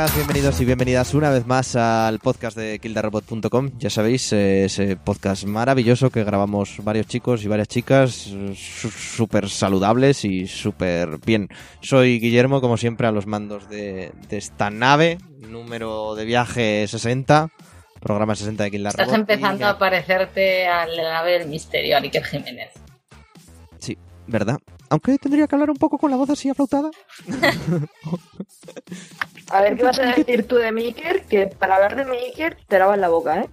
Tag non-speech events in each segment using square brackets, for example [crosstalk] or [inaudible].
Bienvenidos y bienvenidas una vez más al podcast de kildarobot.com. Ya sabéis, eh, ese podcast maravilloso que grabamos varios chicos y varias chicas, súper saludables y súper bien. Soy Guillermo, como siempre, a los mandos de, de esta nave, número de viaje 60, programa 60 de Kill Estás Robot, empezando a parecerte a la nave del misterio, a Iker Jiménez. ¿Verdad? Aunque tendría que hablar un poco con la voz así aflautada. [laughs] A ver, ¿qué vas a decir tú de Miker? Que para hablar de Miker te lavas la boca, ¿eh?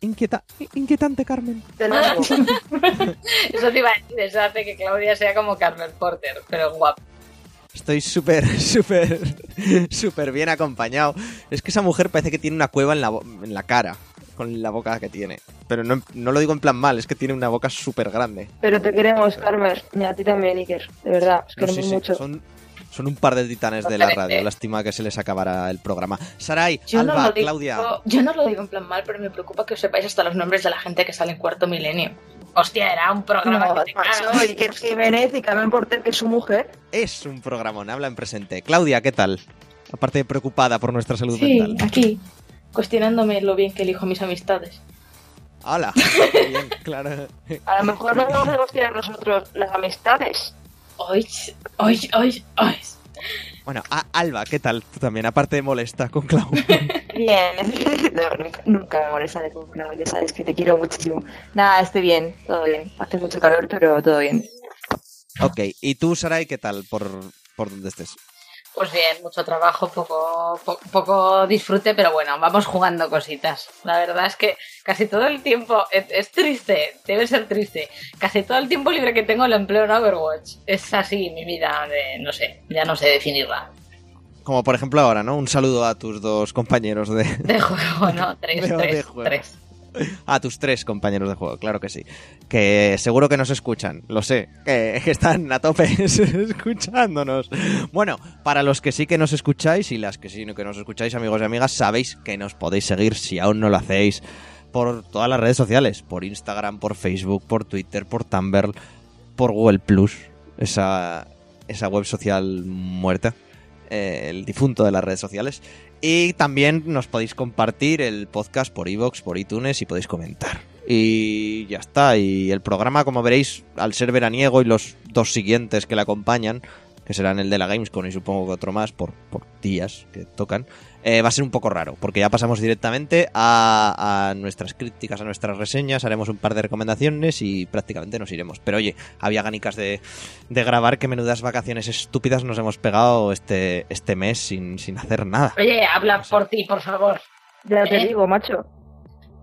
Inquieta inquietante, Carmen. Te lavas la boca. [laughs] Eso te iba a decir, eso hace que Claudia sea como Carmen Porter, pero guapo. Estoy súper, súper, súper bien acompañado. Es que esa mujer parece que tiene una cueva en la, bo- en la cara, con la boca que tiene. Pero no, no lo digo en plan mal, es que tiene una boca súper grande. Pero te queremos, Carmen. Y a ti también, Iker. De verdad, os No, queremos sí, sí, mucho. Son, son un par de titanes de la radio. Lástima que se les acabará el programa. Sarai, Yo Alba, digo, Claudia. yo no lo digo en plan mal, pero me preocupa que os sepáis hasta los nombres de la gente que sale en Cuarto Milenio. Hostia, era un programa No, que te Iker Jiménez y Carmen Porter, que es su mujer. Es un programón, habla en presente. Claudia, ¿qué tal? Aparte de preocupada por nuestra salud Sí, mental. aquí, cuestionándome lo bien que elijo mis amistades. Hola. Bien, claro. A lo mejor no vamos a negociar nosotros las amistades. Hoy, hoy, hoy, hoy. Bueno, a- Alba, ¿qué tal? Tú también, aparte de molesta con Clau. Bien. [laughs] No, nunca, nunca me molesta de no, ya sabes que te quiero muchísimo. Nada, estoy bien, todo bien. Hace mucho calor, pero todo bien. ok, ¿y tú, Sarai, qué tal por, por donde estés? Pues bien, mucho trabajo, poco, po- poco disfrute, pero bueno, vamos jugando cositas. La verdad es que casi todo el tiempo, es, es triste, debe ser triste. Casi todo el tiempo libre que tengo lo empleo en Overwatch. Es así mi vida de, no sé, ya no sé definirla. Como por ejemplo ahora, ¿no? Un saludo a tus dos compañeros de... De juego, ¿no? [laughs] Tres, de tres, juego. tres. [laughs] A tus tres compañeros de juego, claro que sí. Que seguro que nos escuchan, lo sé, que, están a tope [laughs] escuchándonos. Bueno, para los que sí que nos escucháis y las que sí que nos escucháis, amigos y amigas, sabéis que nos podéis seguir si aún no lo hacéis por todas las redes sociales, por Instagram, por Facebook, por Twitter, por Tumblr, por Google Plus, esa, esa web social muerta, eh, el difunto de las redes sociales. Y también nos podéis compartir el podcast por iVoox, por iTunes y podéis comentar. Y ya está. Y el programa, como veréis, al ser veraniego y los dos siguientes que le acompañan, que serán el de la Gamescom y supongo que otro más por, por días que tocan, eh, va a ser un poco raro, porque ya pasamos directamente a, a nuestras críticas, a nuestras reseñas, haremos un par de recomendaciones y prácticamente nos iremos. Pero oye, había ganicas de, de grabar que menudas vacaciones estúpidas nos hemos pegado este, este mes sin, sin hacer nada. Oye, habla por ti, por favor. Ya te ¿Eh? digo, macho.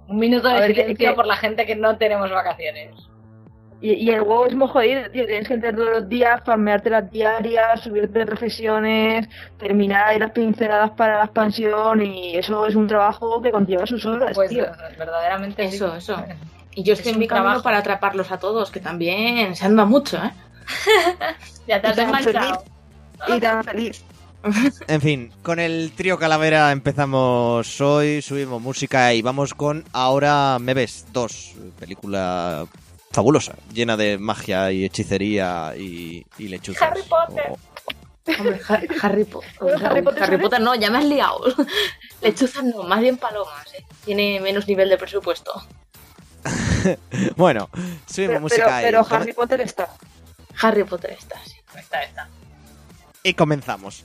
Un minuto de ver, ¿qué- silencio por la gente que no tenemos vacaciones. Y, y el huevo es muy jodido, tío. Tienes que entrar todos los días, farmearte las diarias, subirte de profesiones, terminar ahí las pinceladas para la expansión y eso es un trabajo que conlleva sus horas, Pues tío. verdaderamente sí. Eso, eso. Y yo estoy Es en mi trabajo. para atraparlos a todos, que también se anda mucho, ¿eh? [laughs] Ya te has Tan enganchado. Y tan feliz. [laughs] En fin, con el trío Calavera empezamos hoy, subimos música y vamos con Ahora me ves 2, película fabulosa, llena de magia y hechicería y, y lechuzas. Harry Potter. O- Hombre, Harry, Harry, Po- Bueno, Harry Potter Harry Potter no, ya me has liado. [laughs] Lechuzas no, más bien palomas, ¿eh? Tiene menos nivel de presupuesto. [laughs] Bueno, subimos Pero, pero, música pero come- Harry Potter está. Harry Potter está, sí. Está, está. y comenzamos.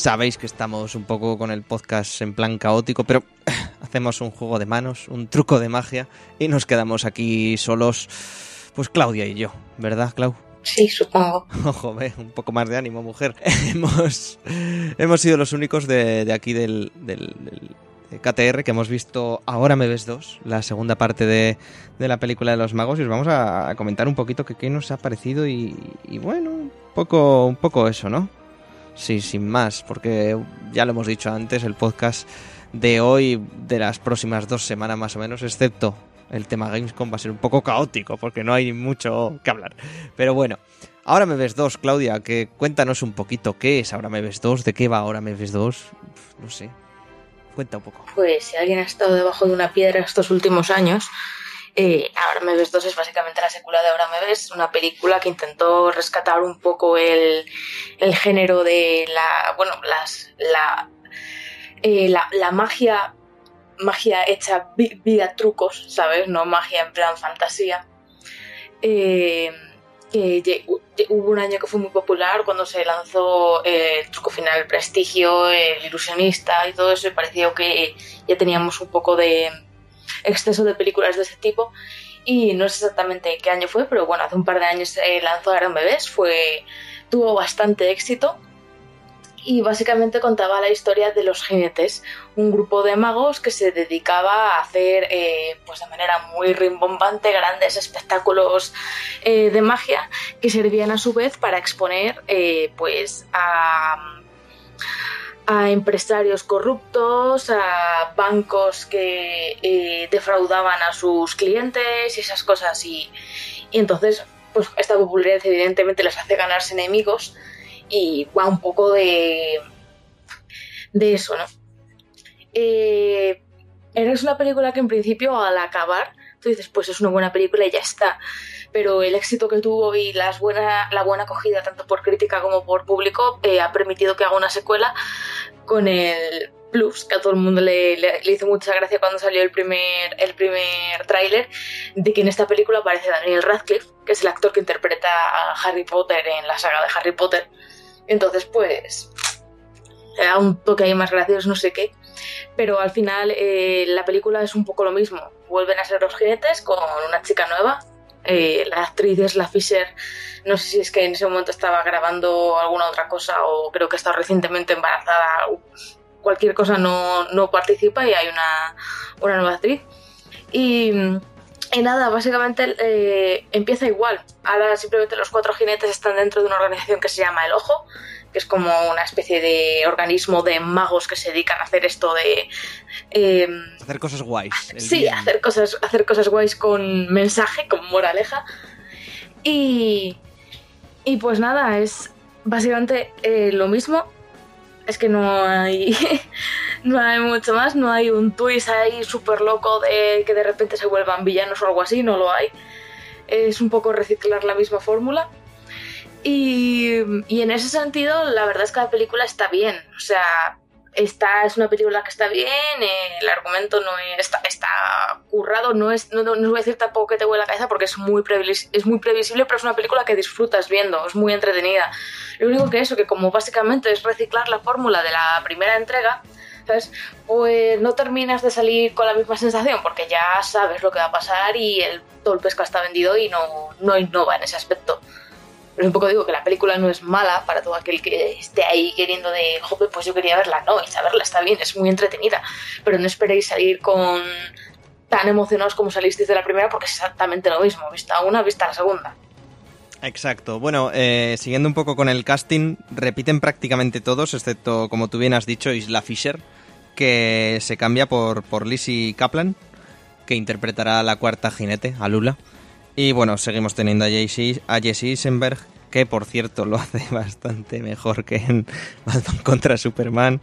Sabéis que estamos un poco con el podcast en plan caótico, pero [coughs] hacemos un juego de manos, un truco de magia y nos quedamos aquí solos, pues Claudia y yo, ¿verdad, Clau? Sí, supongo. [laughs] Ojo, ve, un poco más de ánimo, mujer. [laughs] hemos, hemos sido los únicos de, de aquí del, del, del, KTR que hemos visto Ahora me ves dos, la segunda parte de, de, la película de los magos, y os vamos a, comentar un poquito qué nos ha parecido y, y, bueno, un poco, un poco eso, ¿no? Sí, sin más, porque ya lo hemos dicho antes, el podcast de hoy, de las próximas dos semanas más o menos, excepto el tema Gamescom va a ser un poco caótico porque no hay mucho que hablar. Pero bueno, ahora me ves dos, Claudia, que cuéntanos un poquito qué es ahora me ves dos, de qué va ahora me ves dos, no sé. Cuenta un poco. Pues si alguien ha estado debajo de una piedra estos últimos años, eh, Ahora me ves dos es básicamente la secuela de Ahora me ves, una película que intentó rescatar un poco el, el género de la, bueno, las, la, eh, la, magia magia hecha vía trucos, ¿sabes? No magia en plan fantasía. Eh, que hubo un año que fue muy popular cuando se lanzó eh, el truco final, el prestigio, el ilusionista y todo eso, y pareció que ya teníamos un poco de exceso de películas de ese tipo. Y no sé exactamente qué año fue, pero bueno, hace un par de años se lanzó Gran Bebés, fue, tuvo bastante éxito y básicamente contaba la historia de los jinetes, un grupo de magos que se dedicaba a hacer eh, pues de manera muy rimbombante grandes espectáculos eh, de magia que servían a su vez para exponer eh, pues a, a empresarios corruptos, a bancos que defraudaban a sus clientes y esas cosas y, y entonces pues esta popularidad evidentemente les hace ganarse enemigos y va un poco de, de eso, ¿no? Eh, es una película que en principio al acabar tú dices, pues es una buena película y ya está. Pero el éxito que tuvo y las buena, la buena acogida tanto por crítica como por público eh, ha permitido que haga una secuela con el plus, que a todo el mundo le, le, le hizo mucha gracia cuando salió el primer, el primer tráiler, de que en esta película aparece Daniel Radcliffe, que es el actor que interpreta a Harry Potter en la saga de Harry Potter. Entonces, pues, era un toque ahí más gracioso, no sé qué. Pero al final eh, la película es un poco lo mismo. Vuelven a ser los jinetes con una chica nueva. Eh, la actriz es la Fisher. No sé si es que en ese momento estaba grabando alguna otra cosa o creo que está recientemente embarazada. Cualquier cosa no, no participa y hay una, una nueva actriz. Y y nada, básicamente eh, empieza igual. Ahora simplemente los cuatro jinetes están dentro de una organización que se llama El Ojo, que es como una especie de organismo de magos que se dedican a hacer esto de... Eh, hacer cosas guays. Sí, hacer cosas, hacer cosas guays con mensaje, con moraleja. Y, y pues nada, es básicamente eh, lo mismo. Es que no hay... [laughs] no hay mucho más, no hay un twist ahí súper loco de que de repente se vuelvan villanos o algo así, no lo hay. Es un poco reciclar la misma fórmula. Y, y en ese sentido, la verdad es que la película está bien. O sea, esta es una película que está bien, eh, el argumento no está, está currado, no es, no, no, os voy a decir tampoco que te huele la cabeza porque es muy, es muy previsible, pero es una película que disfrutas viendo, es muy entretenida. Lo único que eso, que como básicamente es reciclar la fórmula de la primera entrega, pues no terminas de salir con la misma sensación porque ya sabes lo que va a pasar y el, todo el pescado está vendido y no, no innova en ese aspecto. Pero un poco digo que la película no es mala para todo aquel que esté ahí queriendo de, joder, pues yo quería verla, no, y saberla está bien, es muy entretenida, pero no esperéis salir con tan emocionados como salisteis de la primera porque es exactamente lo mismo, vista una, vista la segunda. Exacto. Bueno, eh, siguiendo un poco con el casting, repiten prácticamente todos, excepto, como tú bien has dicho, Isla Fisher, que se cambia por, por Lizzie Kaplan, que interpretará a la cuarta jinete, a Lula. Y bueno, seguimos teniendo a Jesse, a Jesse Eisenberg, que por cierto [laughs] lo hace bastante mejor que en [laughs] Batman contra Superman.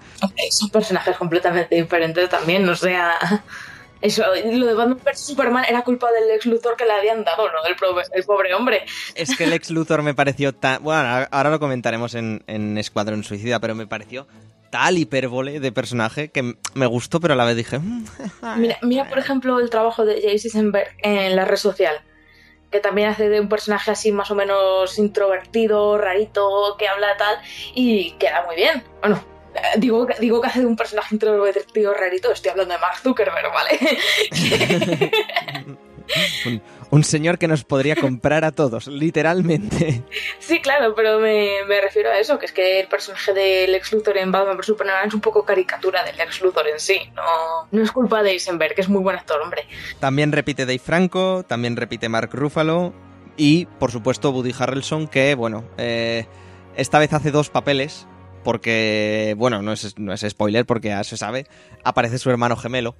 son personajes completamente diferentes también, o sea... [laughs] Eso, lo de Batman vs Superman era culpa del ex Luthor que le habían dado, ¿no? El, el pobre hombre. Es que el ex Luthor me pareció tan. Bueno, ahora lo comentaremos en, en Escuadrón Suicida, pero me pareció tal hipérbole de personaje que me gustó, pero a la vez dije. Mm, mira, mira, por ejemplo, el trabajo de Jay Eisenberg en la red social. Que también hace de un personaje así más o menos introvertido, rarito, que habla tal, y queda muy bien. Bueno, eh, digo, digo que hace de un personaje introvertido, rarito, estoy hablando de Mark Zuckerberg, ¿vale? [laughs] [laughs] un, señor que nos podría comprar a todos, literalmente. Sí, claro, pero me, me refiero a eso, que es que el personaje del Lex Luthor en Batman vs Superman es un poco caricatura del Lex Luthor en sí. No, no es culpa de Eisenberg, que es muy buen actor, hombre. También repite Dave Franco, también repite Mark Ruffalo y, por supuesto, Woody Harrelson, que, bueno, eh, esta vez hace dos papeles, porque, bueno, no es, no es spoiler porque ya se sabe, aparece su hermano gemelo.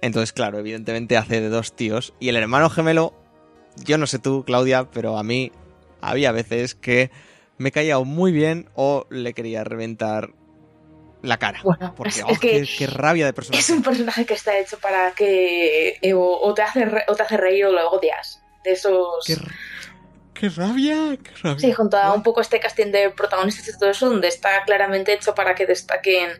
Entonces, claro, evidentemente hace de dos tíos. Y el hermano gemelo, yo no sé tú, Claudia, pero a mí había veces que me caía muy bien o le quería reventar la cara. Bueno, porque es, oh, es que qué, qué rabia de personaje. es un personaje que está hecho para que eh, o, o te hace re- o te hace reír o lo odias. De esos... Qué, qué rabia, qué rabia. Sí, junto a un poco este casting de protagonistas y todo eso, donde está claramente hecho para que destaquen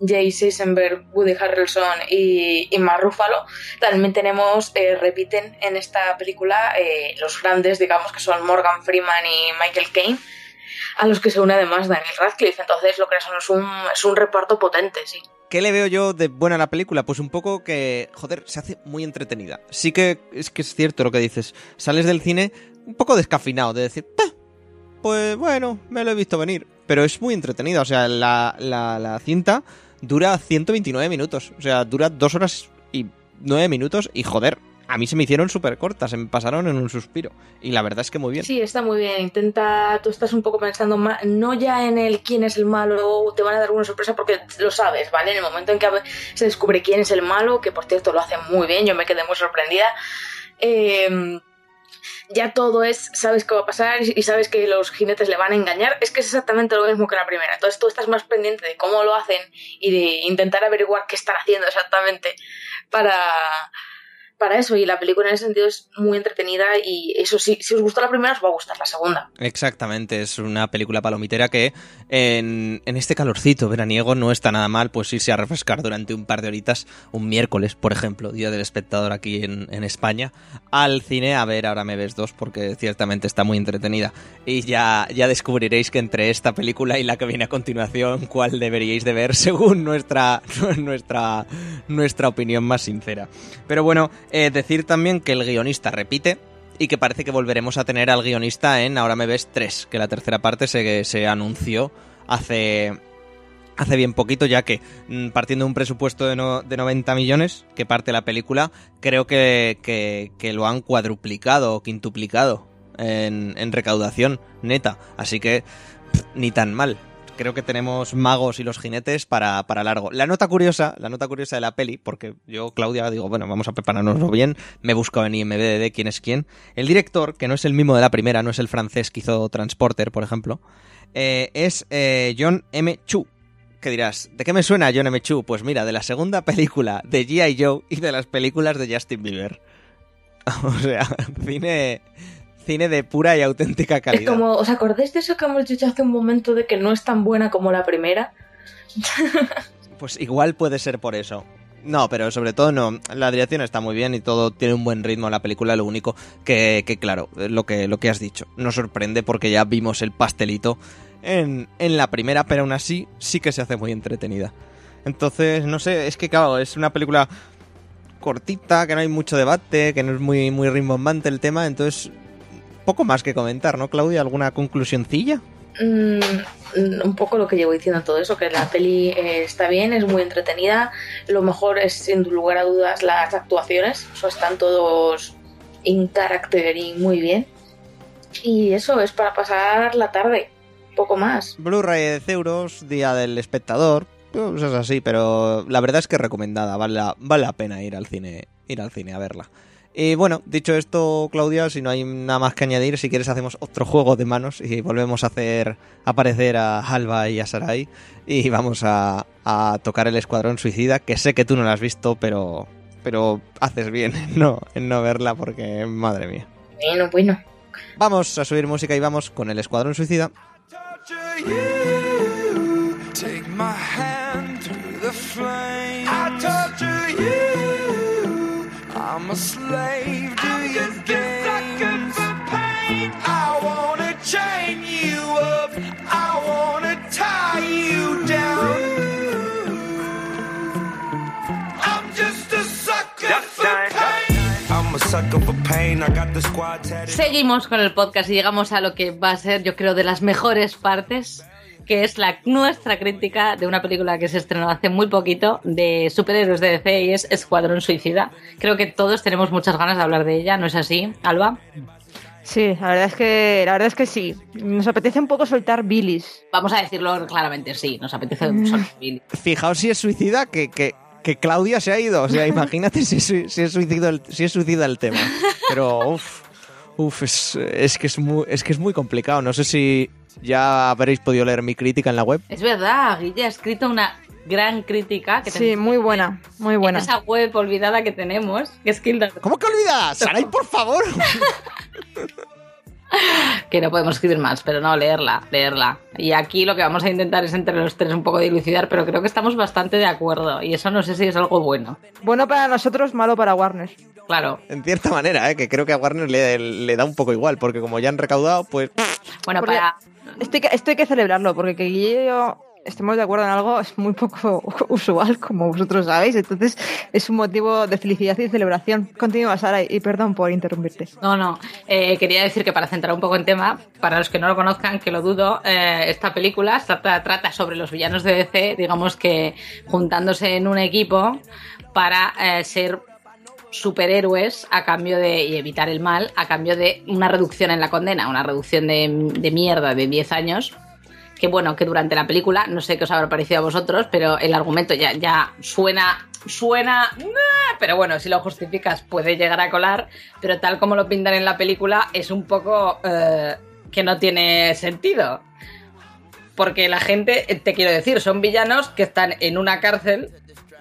Jace Eisenberg, Woody Harrelson y, y Mark Ruffalo. También tenemos, eh, repiten en esta película eh, los grandes, digamos, que son Morgan Freeman y Michael Caine, a los que se une además Daniel Radcliffe. Entonces, lo que son es un, es un reparto potente, sí. ¿Qué le veo yo de buena a la película? Pues un poco que, joder, se hace muy entretenida. Sí que es que es cierto lo que dices. Sales del cine un poco descafinado, de decir, "Ah, pues bueno, me lo he visto venir. Pero es muy entretenida, o sea, la, la, cinta dura 129 minutos. O sea, dura dos horas y nueve minutos y joder, a mí se me hicieron súper cortas, se me pasaron en un suspiro. Y la verdad es que muy bien. Sí, está muy bien. Intenta, tú estás un poco pensando ma- no ya en el quién es el malo, te van a dar una sorpresa porque lo sabes, ¿vale? En el momento en que se descubre quién es el malo, que por cierto lo hace muy bien, yo me quedé muy sorprendida. eh, ya todo es, sabes qué va a pasar y sabes que los jinetes le van a engañar. Es que es exactamente lo mismo que la primera. Entonces tú estás más pendiente de cómo lo hacen y de intentar averiguar qué están haciendo exactamente para, para eso. Y la película en ese sentido es muy entretenida y eso sí, si os gustó la primera os va a gustar la segunda. Exactamente, es una película palomitera que en, este calorcito veraniego no está nada mal pues irse a refrescar durante un par de horitas, un miércoles, por ejemplo, Día del Espectador aquí en, en España, al cine a ver Ahora me ves dos porque ciertamente está muy entretenida. Y ya, ya descubriréis que entre esta película y la que viene a continuación, cuál deberíais de ver [laughs] según nuestra, [laughs] nuestra, nuestra opinión más sincera. Pero bueno, eh, decir también que el guionista repite, y que parece que volveremos a tener al guionista en Ahora me ves 3, que la tercera parte se, se anunció hace, hace bien poquito, ya que mm, partiendo de un presupuesto de, no- de 90 millones que parte la película, creo que, que- lo han cuadruplicado o quintuplicado en, en recaudación neta, así que pff, ni tan mal. Creo que tenemos magos y los jinetes para, para largo. La nota curiosa, la nota curiosa de la peli, porque yo, Claudia, digo, bueno, vamos a prepararnoslo bien, me busco en IMDb quién es quién. El director, que no es el mismo de la primera, no es el francés que hizo Transporter, por ejemplo, eh, es eh, John M. Chu. ¿Qué dirás? ¿De qué me suena John M. Chu? Pues mira, de la segunda [laughs] película de G.I. Joe y de las películas de Justin Bieber. [laughs] o sea, cine, cine de pura y auténtica Es calidad. como, ¿os acordáis de eso que hemos dicho hace un momento de que no es tan buena como la primera? [laughs] Pues igual puede ser por eso. No, pero sobre todo no. La dirección está muy bien y todo tiene un buen ritmo en la película. Lo único que, que claro, lo que, lo que has dicho, nos sorprende porque ya vimos el pastelito en, en la primera, pero aún así sí que se hace muy entretenida. Entonces, no sé, es que claro, es una película cortita, que no hay mucho debate, que no es muy, muy rimbombante el tema, entonces poco más que comentar, ¿no, Claudia? ¿Alguna conclusioncilla? Mm, un poco lo que llevo diciendo todo eso, que la peli eh, está bien, es muy entretenida. Lo mejor es, sin lugar a dudas, las actuaciones. O sea, están todos in character y muy bien. Y eso es para pasar la tarde, poco más. Blu-ray de 10 euros, Día del Espectador, pues es así, pero la verdad es que recomendada, vale la, vale la pena ir al cine, ir al cine a verla. Y bueno, dicho esto, Claudia, si no hay nada más que añadir, si quieres hacemos otro juego de manos y volvemos a hacer aparecer a Alba y a Sarai y vamos a, a tocar el Escuadrón Suicida, que sé que tú no la has visto, pero pero haces bien en no, en no verla porque, madre mía. Bueno, bueno. Vamos a subir música y vamos con el Escuadrón Suicida. torture you. Take my hand through the flame. I'm a slave. I wanna chain you up. I wanna tie you down. I'm just a sucker eh. pain. Seguimos con el podcast y llegamos a lo que va a ser, yo creo, de las mejores partes que es la nuestra crítica de una película que se estrenó hace muy poquito de superhéroes de DC y es Escuadrón Suicida. Creo que todos tenemos muchas ganas de hablar de ella, ¿no es así, Alba? Sí, la verdad es que la verdad es que sí. Nos apetece un poco soltar bilis. Vamos a decirlo claramente, sí, nos apetece Mm. solo Billy. Fijaos si es suicida que, que, que Claudia se ha ido. O sea, [laughs] imagínate si, si, es suicida el, si es suicida el tema. Pero, uff, uf, es, es, que es, muy, es que es muy complicado. No sé si ya habréis podido leer mi crítica en la web. Es verdad, Guille ha escrito una gran crítica que Sí, muy buena, muy en buena. esa web olvidada que tenemos, que es Kilda, ¿Cómo que olvidas? Saray, por favor. [laughs] que no podemos escribir más, pero no, leerla, leerla. Y aquí lo que vamos a intentar es entre los tres un poco dilucidar, pero creo que estamos bastante de acuerdo y eso no sé si es algo bueno. Bueno para nosotros, malo para Warner. Claro. En cierta manera, ¿eh? que creo que a Warner le, le da un poco igual, porque como ya han recaudado, pues Bueno, para Esto hay, que, celebrarlo, porque que Guille y yo estemos de acuerdo en algo es muy poco [laughs] usual, como vosotros sabéis. Entonces es un motivo de felicidad y celebración. Continúa, Sara, y perdón por interrumpirte. No, no. Eh, quería decir que para centrar un poco en tema, para los que no lo conozcan, que lo dudo, eh, esta película trata, trata sobre los villanos de DC, digamos que juntándose en un equipo para eh, ser superhéroes a cambio de y evitar el mal a cambio de una reducción en la condena, una reducción de, mierda de 10 años. Que bueno, que durante la película, no sé qué os habrá parecido a vosotros, pero el argumento ya, ya suena, suena, ¡ah! pero bueno, si lo justificas puede llegar a colar, pero tal como lo pintan en la película es un poco eh, que no tiene sentido. Porque la gente, eh, te quiero decir, son villanos que están en una cárcel,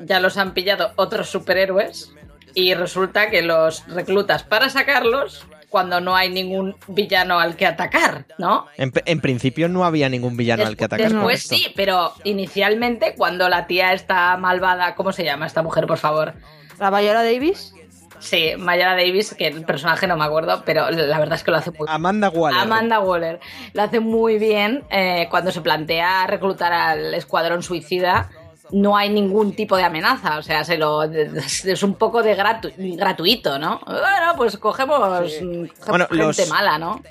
ya los han pillado otros superhéroes y resulta que los reclutas para sacarlos cuando no hay ningún villano al que atacar, ¿no? en, en principio no había ningún villano al que atacar. con Después esto. sí, pero inicialmente cuando la tía está malvada, ¿cómo se llama esta mujer, por favor? La Viola Davis, Sí, Mayara Davis, que el personaje no me acuerdo, pero la verdad es que lo hace muy bien. Amanda Waller. Amanda Waller lo hace muy bien eh, cuando se plantea reclutar al escuadrón suicida. No hay ningún tipo de amenaza, o sea, se lo [laughs] es un poco de gratu- gratuito, ¿no? Bueno, pues cogemos, mm, cogemos Bueno, gente los- mala, ¿no?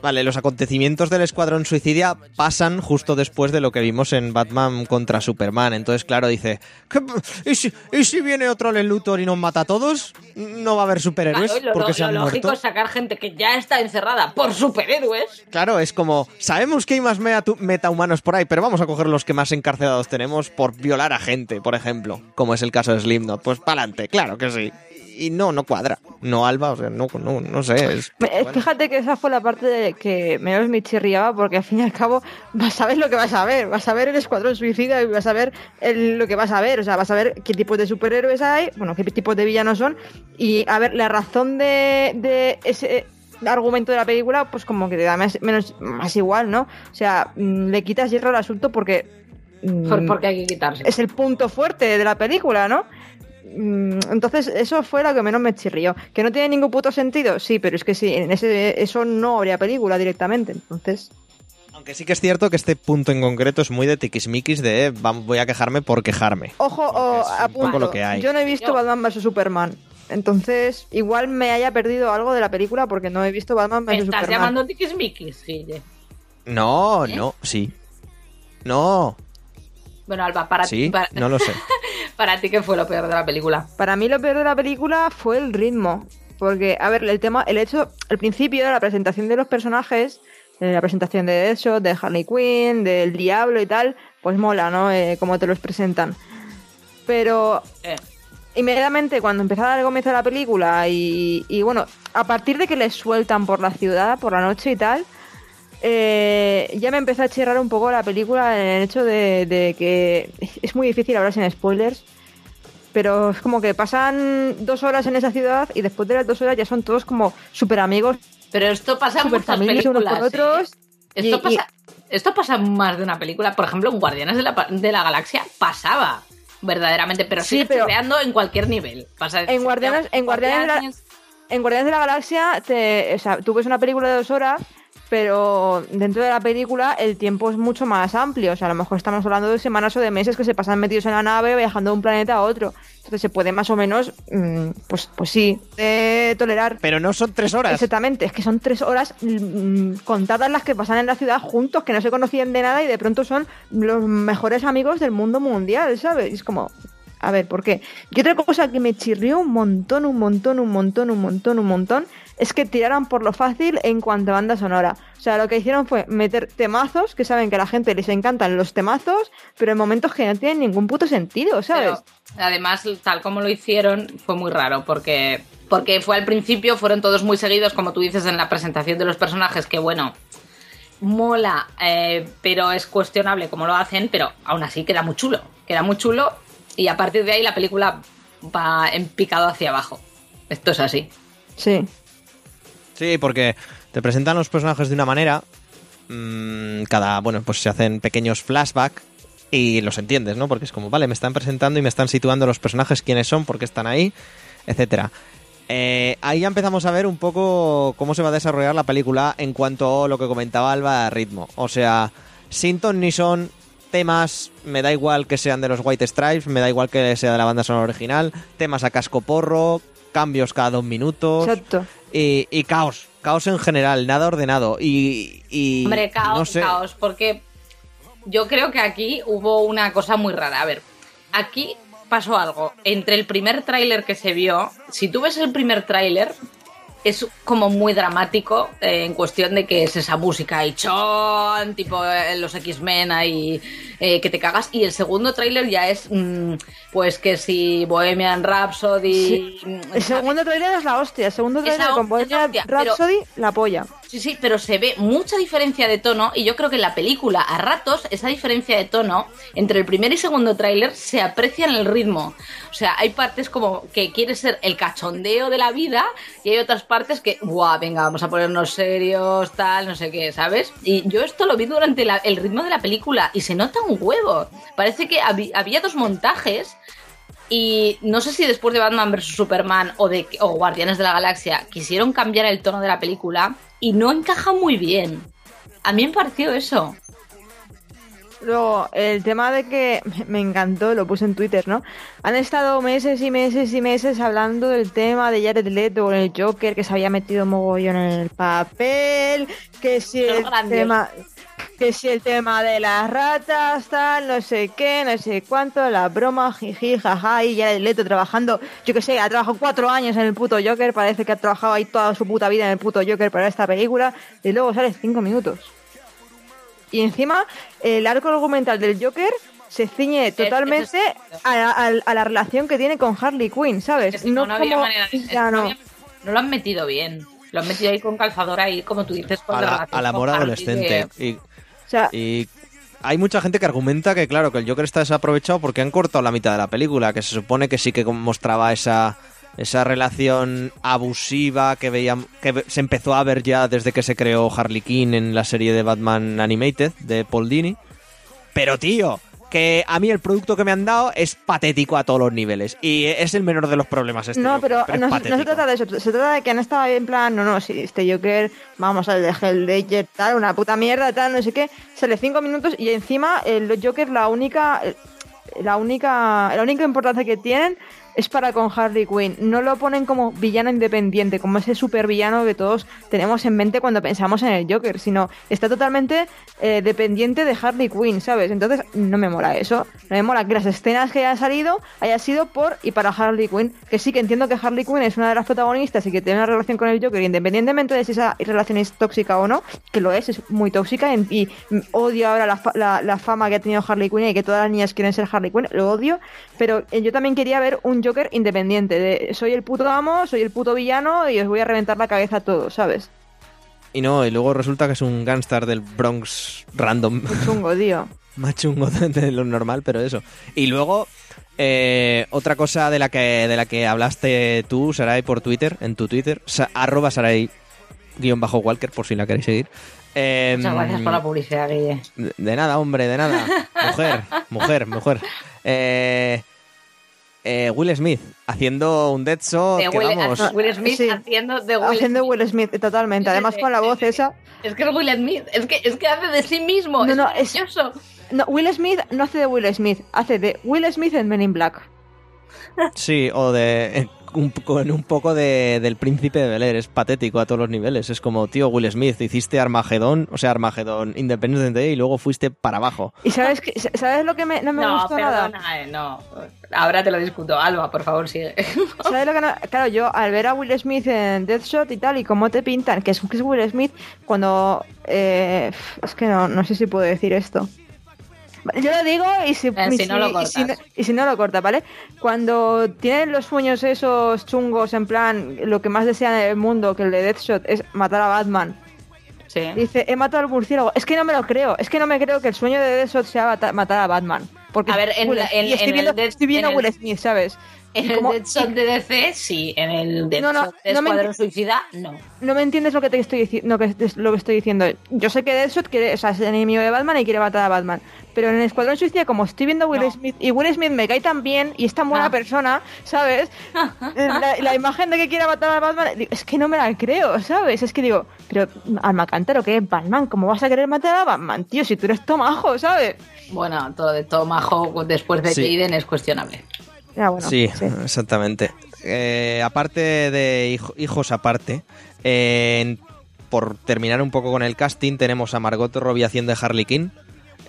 Vale, los acontecimientos del Escuadrón Suicidia pasan justo después de lo que vimos en Batman contra Superman. Entonces, claro, dice, ¿qué p- ¿y si, y si viene otro Lex Luthor y nos mata a todos? No va a haber superhéroes Claro, lo, porque lo- se han lo lógico muerto. es sacar gente que ya está encerrada por superhéroes. Claro, es como, sabemos que hay más meta- metahumanos por ahí, pero vamos a coger los que más encarcelados tenemos por violar a gente, por ejemplo, como es el caso de Slipknot. Pues pa'lante, claro que sí. Y no, no cuadra. No, Alba, o sea, no, no, no sé. Es, bueno. Fíjate que esa fue la parte de que menos me chirriaba porque al fin y al cabo vas a ver lo que vas a ver. Vas a ver el escuadrón suicida y vas a ver el- lo que vas a ver. O sea, vas a ver qué tipos de superhéroes hay, bueno, qué tipos de villanos son. Y a ver, la razón de, de ese argumento de la película, pues como que te da más, menos, más igual, ¿no? O sea, mm, le quitas hierro al asunto porque... mm, Por- porque hay que quitarse. es el punto fuerte de la película, ¿no? Mm, Entonces, eso fue lo que menos me chirrió. ¿Que no tiene ningún puto sentido? Sí, pero es que sí, en ese, eso no habría película directamente. Entonces, Aunque sí que es cierto que este punto en concreto es muy de tiquismiquis de eh, voy a quejarme por quejarme. ojo, o, apunto, poco lo que hay. yo no he visto Batman vs Superman. Entonces, igual me haya perdido algo de la película porque no he visto Batman Me vs estás Superman. llamando tiquismiquis, Guille. No, ¿Eh? no, sí. No, Bueno, Alba, para, sí, ti, para, no lo sé. [laughs] para ti, ¿qué fue lo peor de la película? Para mí lo peor de la película fue el ritmo. Porque, a ver, el tema, el hecho, al principio de la presentación de los personajes, de la presentación de Deadshot, de Harley Quinn, del Diablo y tal, pues mola, ¿no? Eh, como te los presentan. Pero Eh, inmediatamente cuando empezaba el comienzo de la película y, y, bueno, a partir de que les sueltan por la ciudad, por la noche y tal, eh, ya me empezó a chirrar un poco la película en el hecho de, de que es muy difícil hablar sin spoilers, pero es como que pasan dos horas en esa ciudad y después de las dos horas ya son todos como súper amigos, pero esto pasa en muchas familias unos películas. con otros. ¿eh? Esto, y- y- pasa, esto pasa en más de una película. Por ejemplo, en Guardianes de la, de la Galaxia pasaba. Verdaderamente, pero Sí, sigue pero- creando en cualquier nivel. Pasa, En Guardianes- en Guardianes de la- En Guardianes de la Galaxia, te, o sea, tú ves una película de dos horas pero dentro de la película el tiempo es mucho más amplio. O sea, a lo mejor estamos hablando de semanas o de meses que se pasan metidos en la nave viajando de un planeta a otro. Entonces se puede más o menos, mm, pues, pues sí, eh, tolerar. Pero no son tres horas. Exactamente, es que son tres horas mm, contadas las que pasan en la ciudad juntos, que no se conocían de nada y de pronto son los mejores amigos del mundo mundial, ¿sabes? Es como, a ver, ¿por qué? Y otra cosa que me chirrió un montón, un montón, un montón, un montón, un montón, es que tiraran por lo fácil en cuanto a banda sonora. O sea, lo que hicieron fue meter temazos, que saben que a la gente les encantan los temazos, pero en momentos que no tienen ningún puto sentido, ¿sabes? Pero, además, tal como lo hicieron, fue muy raro, porque, porque fue al principio, fueron todos muy seguidos, como tú dices, en la presentación de los personajes, que bueno, mola, eh, pero es cuestionable cómo lo hacen, pero aún así queda muy chulo, queda muy chulo, y a partir de ahí la película va en picado hacia abajo. Esto es así. Sí. Sí, porque te presentan los personajes de una manera. mmm, cada, bueno, pues se hacen pequeños flashbacks y los entiendes, ¿no? Porque es como, vale, me están presentando y me están situando los personajes, quiénes son, por qué están ahí, etcétera. Eh, ahí ya empezamos a ver un poco cómo se va a desarrollar la película en cuanto a lo que comentaba Alba a ritmo. O sea, sin ton ni son, temas, me da igual que sean de los White Stripes, me da igual que sea de la banda sonora original, temas a casco porro, cambios cada dos minutos. Exacto. Y, y caos, caos en general, nada ordenado. Y, y Hombre, caos, no sé. caos, porque yo creo que aquí hubo una cosa muy rara. A ver, aquí pasó algo. Entre el primer tráiler que se vio, si tú ves el primer tráiler, es como muy dramático eh, en cuestión de que es esa música y chon, tipo eh, los X-Men ahí eh, que te cagas. Y el segundo tráiler ya es, mm, pues que si Bohemian Rhapsody... mm, El segundo trailer es la hostia. El segundo trailer con Bohemian hostia, pero- Rhapsody, la polla. Sí, sí, pero se ve mucha diferencia de tono y yo creo que en la película, a ratos, esa diferencia de tono entre el primer y segundo tráiler se aprecia en el ritmo. O sea, hay partes como que quiere ser el cachondeo de la vida y hay otras partes que, guau, venga, vamos a ponernos serios, tal, no sé qué, ¿sabes? Y yo esto lo vi durante el ritmo de la película y se nota un huevo. Parece que había dos montajes y no sé si después de Batman vs Superman o de o Guardianes de la Galaxia quisieron cambiar el tono de la película y no encaja muy bien. A mí me pareció eso. Luego, el tema de que [laughs] me encantó, lo puse en Twitter, ¿no? Han estado meses y meses y meses hablando del tema de Jared Leto con el Joker, que se había metido mogollón en el papel, que si el tema que si el tema de las ratas, tal, no sé qué, no sé cuánto, la broma, jiji, jaja, y Jared Leto trabajando, yo que sé, ha trabajado cuatro años en el puto Joker, parece que ha trabajado ahí toda su puta vida en el puto Joker para esta película, y luego sale cinco minutos. Y encima, el arco argumental del Joker se ciñe totalmente a la, a- a la relación que tiene con Harley Quinn, ¿sabes? Es que no, no había como- manera. es que ya no lo han metido bien. Lo han metido ahí con calzador ahí, como tú dices, con A la la, amor adolescente. de- Y, O sea, y hay mucha gente que argumenta que, claro, que el Joker está desaprovechado porque han cortado la mitad de la película, que se supone que sí que mostraba esa esa relación abusiva que veían que se empezó a ver ya desde que se creó Harley Quinn en la serie de Batman Animated de Paul Dini. Pero tío, que a mí el producto que me han dado es patético a todos los niveles y es el menor de los problemas este. no, Joker, pero, es no, se- no se trata de eso, se trata de que han estado en plan, no, no, si este Joker, vamos al de Hellraiser, tal, una puta mierda, tal, no sé qué, sale cinco minutos y encima el Joker la única, la única, la única importancia que tienen es para con Harley Quinn. No lo ponen como villano independiente, como ese supervillano que todos tenemos en mente cuando pensamos en el Joker, sino está totalmente eh, dependiente de Harley Quinn, ¿sabes? Entonces no me mola eso. No me mola que las escenas que hayan salido haya sido por y para Harley Quinn. Que sí que entiendo que Harley Quinn es una de las protagonistas y que tiene una relación con el Joker, independientemente de si esa relación es tóxica o no, que lo es, es muy tóxica y, odio ahora la, la- la fama que ha tenido Harley Quinn y que todas las niñas quieren ser Harley Quinn, lo odio, pero eh, yo también quería ver un Joker independiente, de soy el puto amo, soy el puto villano y os voy a reventar la cabeza a todos, ¿sabes? Y no, y luego resulta que es un gángster del Bronx random. Muy chungo, tío. [laughs] más chungo de lo normal, pero eso. Y luego, eh, otra cosa de la que de la que hablaste tú, Sarai, por Twitter, en tu Twitter, sa- arroba Sarai guion bajo Walker, por si la queréis seguir. Eh, Muchas gracias por la publicidad, Guille. de, de nada, hombre, de nada. [laughs] Mujer, mujer, mujer. Eh, eh, Will Smith haciendo un Deadshot De que Will, vamos. Will Smith Sí. haciendo de Will Haciendo Smith. Will Smith, totalmente. Además, con la voz esa. Es que es Will Smith, es que, es que hace de sí mismo. No, es no, es-. No, Will Smith no hace de Will Smith, hace de Will Smith en Men in Black. Sí, o de. Un- con un poco de, del príncipe de Bel Air. Es patético a todos los niveles. Es como, tío, Will Smith, hiciste Armagedón, o sea, Armagedón Independence Day y luego fuiste para abajo. ¿Y sabes, qué- sabes lo que me- no me no, gustó nada? eh, no. Ahora te lo discuto. Alba, por favor, sigue. [laughs] ¿Sabes lo que no? Claro, yo al ver a Will Smith en Deathshot y tal, y cómo te pintan, que es, que es Will Smith, cuando. eh, es que no, no sé si puedo decir esto. Yo lo digo y si, Eh, y si no lo y si no, cortas. y si no lo corta, ¿vale? Cuando tienen los sueños esos chungos, en plan, lo que más desean en el mundo, que el de Deathshot es matar a Batman. Sí. Dice, he matado al murciélago. Es que no me lo creo. Es que no me creo que el sueño de Deathshot sea mata- matar a Batman. Porque A ver, en Will- la- en- y estoy en viendo, el Death- estoy viendo en el- Will Smith, ¿sabes? En el Deadshot de DC, sí. En el Deadshot No, no, de no Escuadrón Suicida, no. no me entiendes lo que te estoy diciendo, lo que, lo que estoy diciendo. Yo sé que Deadshot quiere, o sea, es el enemigo de Batman y quiere matar a Batman. Pero en el Escuadrón Suicida, como estoy viendo a Will No. Smith, y Will Smith me cae tan bien y es tan buena Ah. persona, ¿sabes? [laughs] la, la imagen de que quiera matar a Batman, es que no me la creo, ¿sabes? Es que digo, pero Alma Cántaro, que es Batman? ¿Cómo vas a querer matar a Batman, tío? Si tú eres Tomajo, ¿sabes? Bueno, todo de Tomajo después de Sí. Jaden es cuestionable. Bueno, sí, exactamente. Eh, aparte de hijo- hijos aparte, eh, por terminar un poco con el casting, tenemos a Margot Robbie haciendo de Harley Quinn.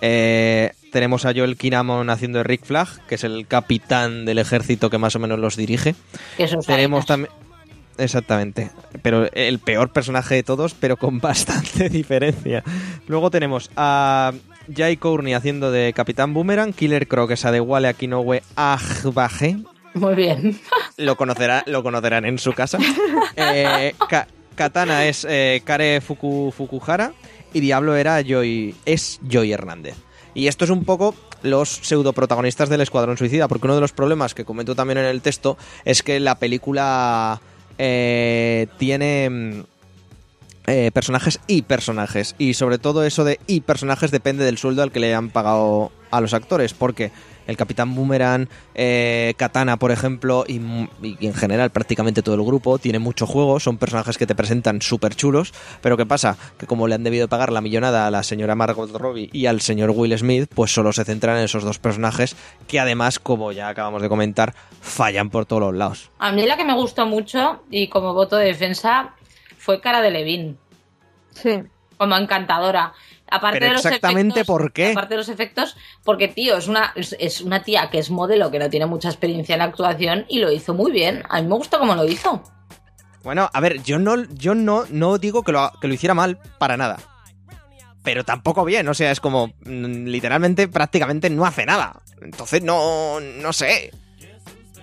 Eh, tenemos a Joel Kinnaman haciendo de Rick Flag, que es el capitán del ejército que más o menos los dirige. Tenemos también. Exactamente. Pero el peor personaje de todos, pero con [laughs] bastante diferencia. Luego tenemos a Jai Courtney haciendo de Capitán Boomerang, Killer Croc esa de Wale Akinoue Agbaje. Muy bien. [laughs] Lo, conocerá, lo conocerán en su casa. [laughs] Eh, Ka- Katana es eh, Kare Fuku, Fukuhara y Diablo era Joy, es Joy Hernández. Y esto es un poco los pseudo protagonistas del Escuadrón Suicida, porque uno de los problemas que comento también en el texto es que la película eh, tiene mm, eh, personajes y personajes. Y sobre todo eso de y personajes depende del sueldo al que le han pagado a los actores. Porque el Capitán Boomerang, eh, Katana, por ejemplo, y, en general prácticamente todo el grupo tiene mucho juego. Son personajes que te presentan súper chulos. Pero ¿qué pasa? Que como le han debido pagar la millonada a la señora Margot Robbie y al señor Will Smith, pues solo se centran en esos dos personajes que además, como ya acabamos de comentar, fallan por todos los lados. A mí la que me gustó mucho y como voto de defensa fue Cara de Levin, Sí. como encantadora. Aparte Pero de los exactamente efectos- ¿por qué? Aparte de los efectos, porque tío, es una, es, es una tía que es modelo, que no tiene mucha experiencia en la actuación y lo hizo muy bien. A mí me gustó cómo lo hizo. Bueno, a ver, yo no, yo no, no digo que lo, que lo hiciera mal, para nada. Pero tampoco bien, o sea, es como mm, literalmente prácticamente no hace nada. Entonces no, no sé.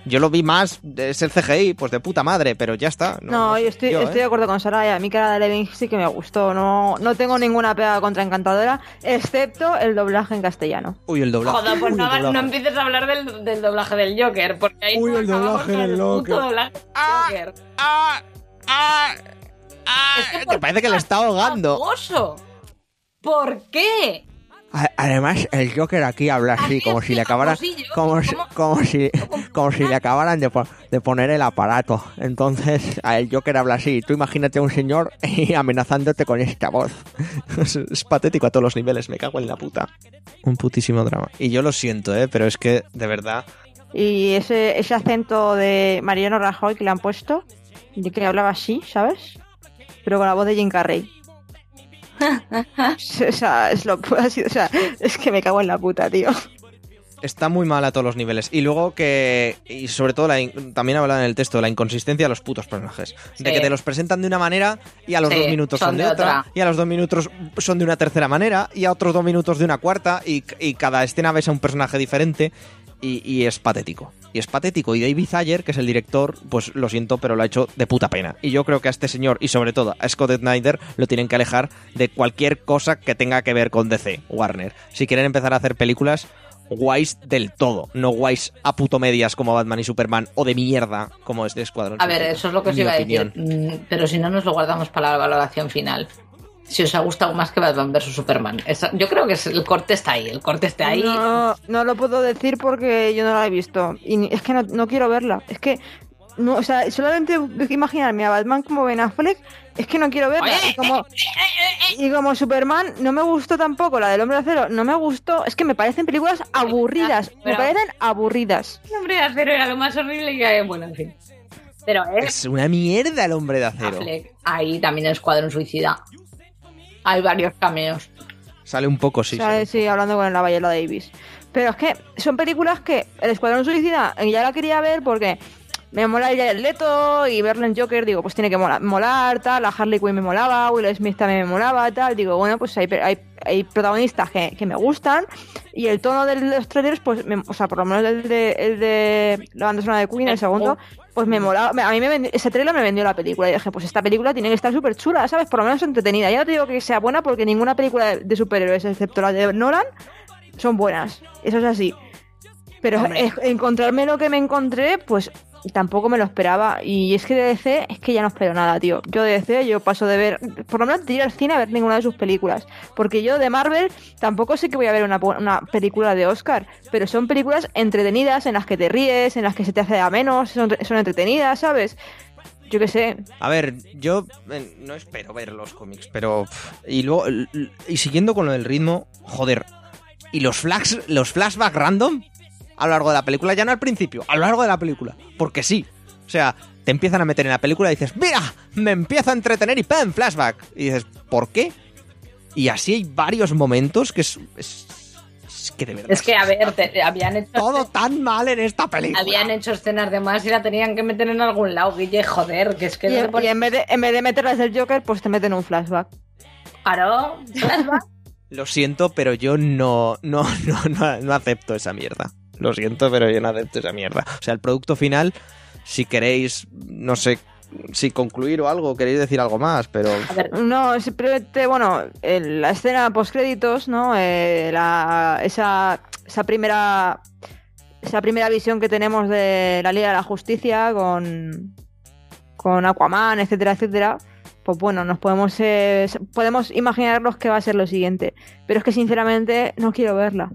Yo lo vi más, es el CGI, pues de puta madre, pero ya está. No, yo estoy, yo, estoy ¿eh? de acuerdo con Soraya. A mí cara de Levin sí que me gustó. No, no tengo ninguna pega contra Encantadora, excepto el doblaje en castellano. Uy, el doblaje. Joder, pues Uy, no, doblaje. no empieces a hablar del, del doblaje del Joker, porque ahí Uy, el doblaje del el puto Joker. doblaje del Ah. Joker. ¡Ah! ¡Ah! ¡Ah! Es que ¿Te ¿por parece que le es está ahogando? famoso? ¿Por qué? A- Además, el Joker aquí habla así, como si le acabaran, como si, como si, como si le acabaran de, po- de poner el aparato. Entonces, a el Joker habla así. Tú imagínate a un señor [laughs] y amenazándote con esta voz. [laughs] Es, es patético a todos los niveles. Me cago en la puta. Un putísimo drama. Y yo lo siento, eh, pero es que de verdad. Y ese, ese acento de Mariano Rajoy que le han puesto, de que hablaba así, ¿sabes? Pero con la voz de Jim Carrey. [laughs] o sea, es lo ha sido- o sea, es que me cago en la puta, tío. Está muy mal a todos los niveles. Y luego que. Y sobre todo, la in- también hablaba en el texto, la inconsistencia de los putos personajes. De que te los presentan de una manera y a los Sí, dos minutos son, son de, de otra, otra. Y a los dos minutos son de una tercera manera. Y a otros dos minutos de una cuarta. Y, y cada escena ves a un personaje diferente. Y, y es patético. Y es patético. Y David Ayer, que es el director, pues lo siento, pero lo ha hecho de puta pena. Y yo creo que a este señor, y sobre todo a Scott Snyder, lo tienen que alejar de cualquier cosa que tenga que ver con DC, Warner. Si quieren empezar a hacer películas guays del todo, no guays a puto medias como Batman y Superman, o de mierda como este Escuadrón. A ver, eso es lo que os iba a decir. Mm, Pero si no, nos lo guardamos para la valoración final. Si os ha gustado más que Batman vs Superman. Esa- yo creo que es- el corte está ahí, el corte está ahí. No, no lo puedo decir porque yo no la he visto. Y es que no, no quiero verla. Es que, no, o sea, solamente imaginarme a Batman como Ben Affleck, es que no quiero verla. Oye, Y como, y como Superman, no me gustó tampoco la del Hombre de Acero. No me gustó. Es que me parecen películas aburridas. Me parecen aburridas. El hombre de acero era lo más horrible que bueno, en fin. Pero es Es una mierda el hombre de acero. Affleck. Ahí también el Escuadrón Suicida. Hay varios cameos. Sale un poco, sí. Sale. sí, hablando con la Bayela Davis. Pero es que son películas que el Escuadrón Suicida ya la quería ver porque me mola ya el Leto y verla en Joker, digo, pues tiene que mola- molar, tal, la Harley Quinn me molaba, Will Smith también me molaba, tal, digo, bueno, pues hay, hay, hay protagonistas que, que me gustan y el tono de los trailers, pues, me- o sea, por lo menos el de, el de la banda sonora de Queen, el segundo, pues me molaba, a mí me vendi- ese trailer me vendió la película y dije, pues esta película tiene que estar súper chula, ¿sabes? Por lo menos entretenida. Ya no te digo que sea buena porque ninguna película de, de superhéroes, excepto la de Nolan, son buenas. Eso es así. Pero Hombre. encontrarme lo que me encontré, pues tampoco me lo esperaba. Y es que DC, es que ya no espero nada, tío. Yo de DC, yo paso de ver, por lo menos de ir al cine a ver ninguna de sus películas. Porque yo de Marvel tampoco sé que voy a ver una, una película de Oscar. Pero son películas entretenidas, en las que te ríes, en las que se te hace a menos, son, son entretenidas, ¿sabes? Yo qué sé. A ver, yo eh, no espero ver los cómics, pero. Y luego. Y siguiendo con lo del ritmo, joder. Y los flash, los flashbacks random a lo largo de la película, ya no al principio, a lo largo de la película. Porque sí. O sea, te empiezan a meter en la película y dices, ¡Mira! Me empieza a entretener y ¡pam! Flashback. Y dices, ¿por qué? Y así hay varios momentos que es. es- que de verdad. Es que, a ver, te- habían hecho. Todo tan mal en esta película. Habían hecho escenas de más y la tenían que meter en algún lado, Guille, joder, que es que Y, no en, vez de, en vez de meterlas del Joker, pues te meten un flashback. Claro, flashback. Lo siento, pero yo no, no, no, no, no acepto esa mierda. Lo siento, pero yo no acepto esa mierda. O sea, el producto final, si queréis, no sé si concluir o algo, queréis decir algo más, pero No, simplemente, bueno, el- la escena post créditos, ¿no? Eh, la, esa, esa primera esa primera visión que tenemos de la Liga de la Justicia con con Aquaman, etcétera, etcétera. Pues bueno, nos podemos eh, podemos imaginarnos que va a ser lo siguiente, pero es que sinceramente no quiero verla.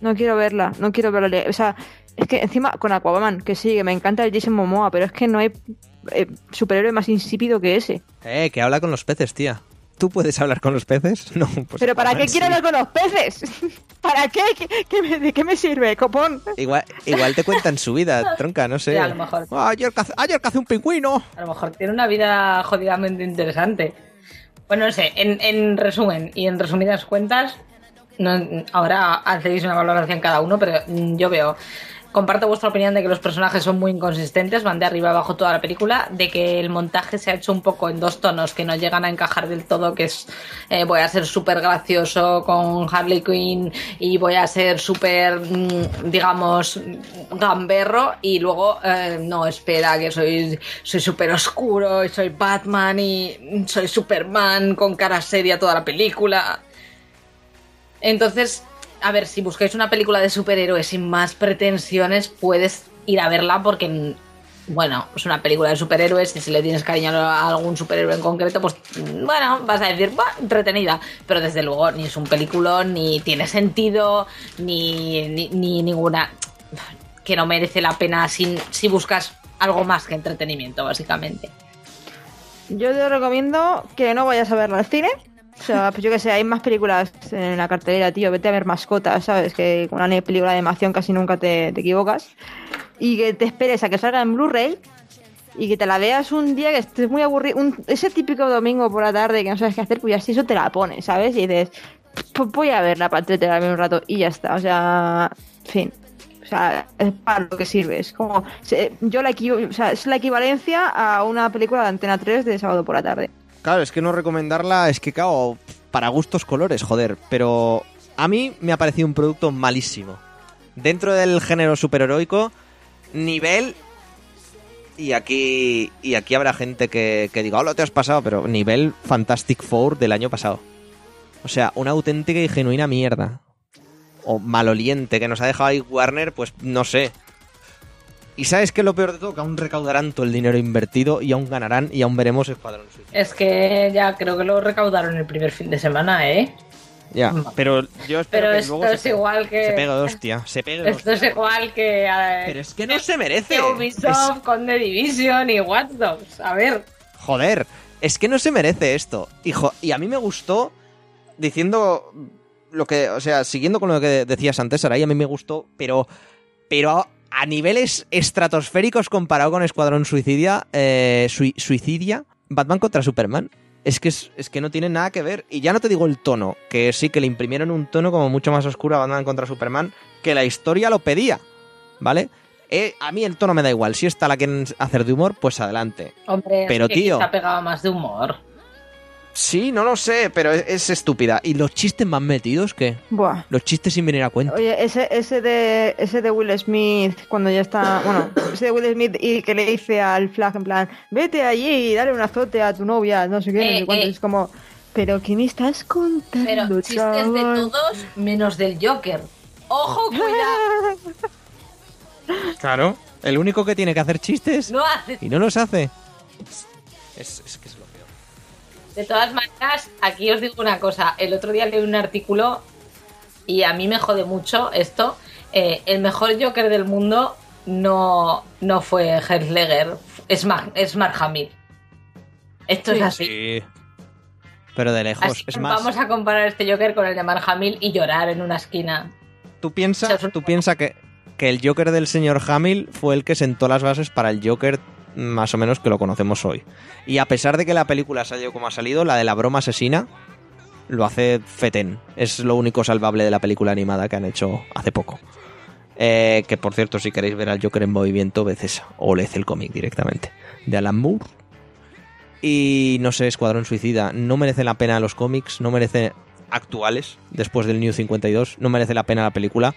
No quiero verla, no quiero verla. O sea, es que encima con Aquaman, que sí, que me encanta el Jason Momoa, pero es que no hay eh, superhéroe más insípido que ese. eh, que habla con los peces, tía. ¿Tú puedes hablar con los peces? [laughs] No, pues ¿Pero para qué sí. quiero hablar con los peces? [laughs] ¿Para qué? ¿Qué, qué me, ¿De qué me sirve, copón? Igual, igual te cuentan su vida, [laughs] tronca, no sé. Sí, a lo mejor. Ah, ayer, cazé un pingüino. a lo mejor tiene una vida jodidamente interesante. Bueno, no sé, en, en resumen y en resumidas cuentas, no, ahora hacéis una valoración cada uno, pero mm, yo veo, comparto vuestra opinión de que los personajes son muy inconsistentes, van de arriba abajo toda la película, de que el montaje se ha hecho un poco en dos tonos que no llegan a encajar del todo, que es eh, voy a ser súper gracioso con Harley Quinn y voy a ser súper, mm, digamos, gamberro y luego, eh, no, espera, que soy soy súper oscuro y soy Batman y soy Superman con cara seria toda la película. Entonces, a ver, si buscáis una película de superhéroes sin más pretensiones, puedes ir a verla porque, bueno, es una película de superhéroes y si le tienes cariño a algún superhéroe en concreto, pues, bueno, vas a decir, "Buah, entretenida. Pero desde luego, ni es un peliculón, ni tiene sentido, ni, ni, ni ninguna... que no merece la pena sin, si buscas algo más que entretenimiento, básicamente. Yo te recomiendo que no vayas a verla al cine. O sea, pues yo que sé, hay más películas en la cartelera, tío. Vete a ver mascotas, ¿sabes? Que con una película de animación casi nunca te, te equivocas. Y que te esperes a que salga en Blu-ray y que te la veas un día que estés muy aburrido. un- ese típico domingo por la tarde que no sabes qué hacer, pues ya así eso te la pones, ¿sabes? Y dices, voy a verla para entretenerme un rato y ya está. O sea, fin. O sea, es para lo que sirve. Es como. yo la, o sea, es la equivalencia a una película de Antena 3 de sábado por la tarde. Claro, es que no recomendarla, es que, claro, para gustos colores, joder. Pero a mí me ha parecido un producto malísimo. Dentro del género superheroico, nivel. Y aquí, y aquí habrá gente que, diga, hola, te has pasado, pero nivel Fantastic Four del año pasado. O sea, una auténtica y genuina mierda. O maloliente que nos ha dejado ahí Warner, pues no sé. Y sabes qué es lo peor de todo? Que aún recaudarán todo el dinero invertido y aún ganarán y aún veremos Escuadrón Suicida. Es que ya creo que lo recaudaron el primer fin de semana, ¿eh? Ya, pero yo espero Pero que esto luego es se, igual que... se pegue de hostia, se pegue de Esto es igual que... eh, Pero es que no se merece. que Ubisoft Es- con The Division y Watch Dogs. A ver, Joder, es que no se merece esto. Hijo, y a mí me gustó diciendo lo que, o sea, siguiendo con lo que decías antes, Saray, a mí me gustó, pero, pero a, niveles estratosféricos comparado con Escuadrón Suicidia, eh, Sui- Suicidia, Batman contra Superman. Es que, es, es que no tiene nada que ver. Y ya no te digo el tono, que sí que le imprimieron un tono como mucho más oscuro a Batman contra Superman, que la historia lo pedía, ¿vale? Eh, a mí el tono me da igual. Si esta la quieren hacer de humor, pues adelante. hombre, Pero, es que tío. pegaba más de humor. Sí, no lo sé, pero es, es estúpida. ¿Y los chistes más metidos qué? Buah. Los chistes sin venir a cuenta. Oye, ese, ese de ese de Will Smith, cuando ya está, bueno, [coughs] ese de Will Smith y que le dice al Flag en plan, vete allí y dale un azote a tu novia, no sé qué, no Eh, sé cuánto", eh. es como, pero ¿qué me estás contando, Pero chistes de chaval?". todos menos del Joker. ¡Ojo, cuidado! [laughs] Claro. El único que tiene que hacer chistes No hace... y no los hace. Es, es que es lo. De todas maneras, aquí os digo una cosa. El otro día leí un artículo y a mí me jode mucho esto. Eh, el mejor Joker del mundo no, no fue Heath Ledger, es, Mar- es Mark Hamill. Esto es así. Sí. Pero de lejos. Así es que más, Vamos a comparar este Joker con el de Mark Hamill y llorar en una esquina. tú piensas tú piensa que, que el Joker del señor Hamill fue el que sentó las bases para el Joker más o menos que lo conocemos hoy. Y a pesar de que la película salió como ha salido, la de la broma asesina lo hace fetén. Es lo único salvable de la película animada que han hecho hace poco. Eh, que por cierto, si queréis ver al Joker en movimiento, ved esa. O leed el cómic directamente. De Alan Moore. Y no sé, Escuadrón Suicida. No merece la pena los cómics. No merece actuales. Después del New 52. No merece la pena la película.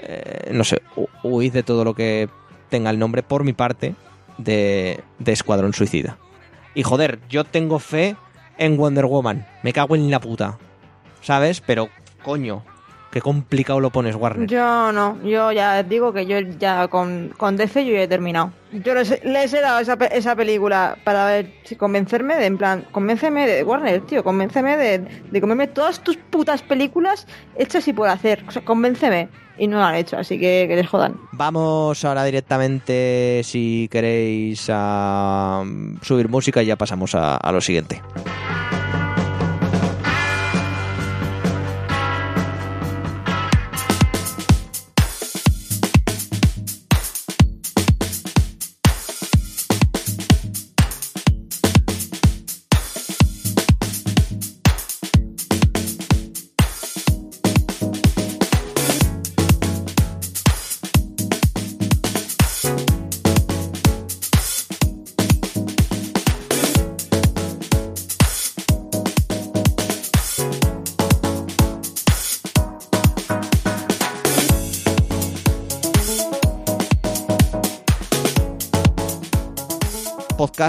Eh, no sé, hu- huid de todo lo que tenga el nombre, por mi parte, de, de Escuadrón Suicida. Y joder, yo tengo fe en Wonder Woman. Me cago en la puta. ¿Sabes? Pero, coño, qué complicado lo pones, Warner. Yo no, yo ya digo que yo ya con, con DC yo ya he terminado. Yo les, les he dado esa, esa película para ver si convencerme de, en plan, convénceme de Warner, tío, convénceme de, de comerme todas tus putas películas hechas y por hacer. O sea, convénceme. Y no lo han hecho, así que que les jodan. Vamos ahora directamente, si queréis, a mm, subir música y ya pasamos a, a lo siguiente.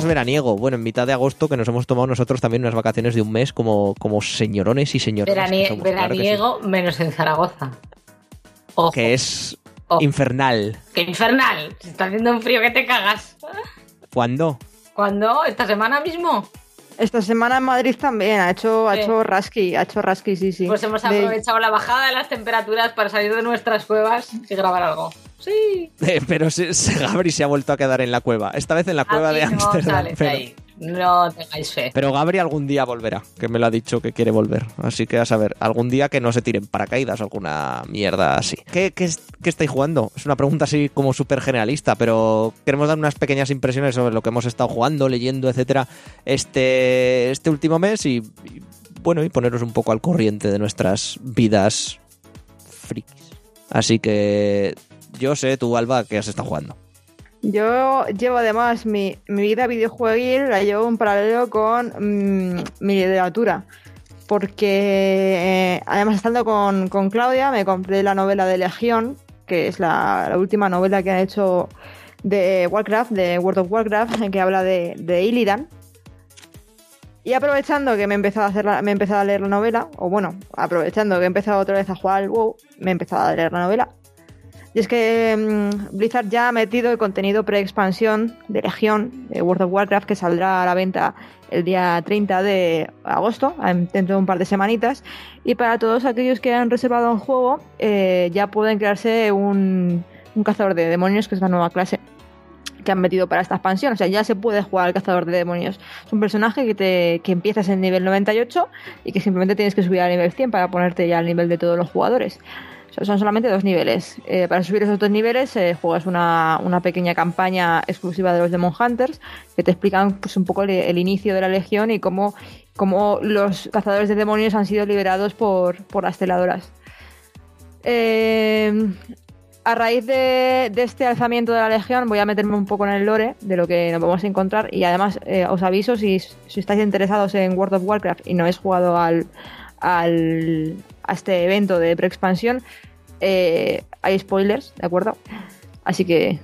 Veraniego. Bueno, en mitad de agosto que nos hemos tomado nosotros también unas vacaciones de un mes como, como señorones y señoras. Veranie- que somos, claro que sí. veraniego menos en Zaragoza. Ojo, que es Ojo. infernal. ¡Qué infernal! Se está haciendo un frío que te cagas. ¿Cuándo? ¿Cuándo? ¿Esta semana mismo? Esta semana en Madrid también ha hecho, ha Sí. hecho rasqui, ha hecho rasqui, sí, sí. Pues hemos De- aprovechado la bajada de las temperaturas para salir de nuestras cuevas y grabar algo. Sí. Eh, pero se, se- Gabri se ha vuelto a quedar en la cueva. Esta vez en la cueva de Aquí no sales pero, ahí. No tengáis fe. pero Gabri algún día volverá, que me lo ha dicho que quiere volver. Así que a saber, algún día que no se tiren paracaídas alguna mierda así. ¿Qué, qué estáis jugando? Es una pregunta así como súper generalista, pero queremos dar unas pequeñas impresiones sobre lo que hemos estado jugando, leyendo, etcétera, este, este último mes y, y, bueno, y poneros un poco al corriente de nuestras vidas frikis. Así que yo sé, tú, Alba, que has estado jugando. Yo llevo además mi, mi vida videojueguil, la llevo en paralelo con mm, mi literatura. Porque eh, además estando con, con Claudia me compré la novela de Legión, que es la, última novela que han hecho de Warcraft, de World of Warcraft, que habla de, de Illidan. Y aprovechando que me he empezado a hacer me he empezado a leer la novela, o bueno, aprovechando que he empezado otra vez a jugar al WoW, me he empezado a leer la novela. Y es que mm, Blizzard ya ha metido el contenido pre-expansión de Legión de World of Warcraft que saldrá a la venta el día 30 de agosto, en- dentro de un par de semanitas. Y para todos aquellos que han reservado un juego, eh, ya pueden crearse un, un cazador de demonios, que es la nueva clase que han metido para esta expansión. O sea, ya se puede jugar al cazador de demonios. Es un personaje que, te, que empiezas en nivel 98 y que simplemente tienes que subir al nivel 100 para ponerte ya al nivel de todos los jugadores. Son solamente dos niveles. Eh, para subir esos dos niveles eh, juegas una, una pequeña campaña exclusiva de los Demon Hunters que te explican pues, un poco el, el inicio de la legión y cómo, cómo los cazadores de demonios han sido liberados por, por las celadoras. Eh, a raíz de, de este alzamiento de la Legión voy a meterme un poco en el lore de lo que nos vamos a encontrar y además eh, os aviso si, si estáis interesados en World of Warcraft y no habéis jugado al, al, a este evento de pre-expansión, eh, hay spoilers, ¿de acuerdo? Así que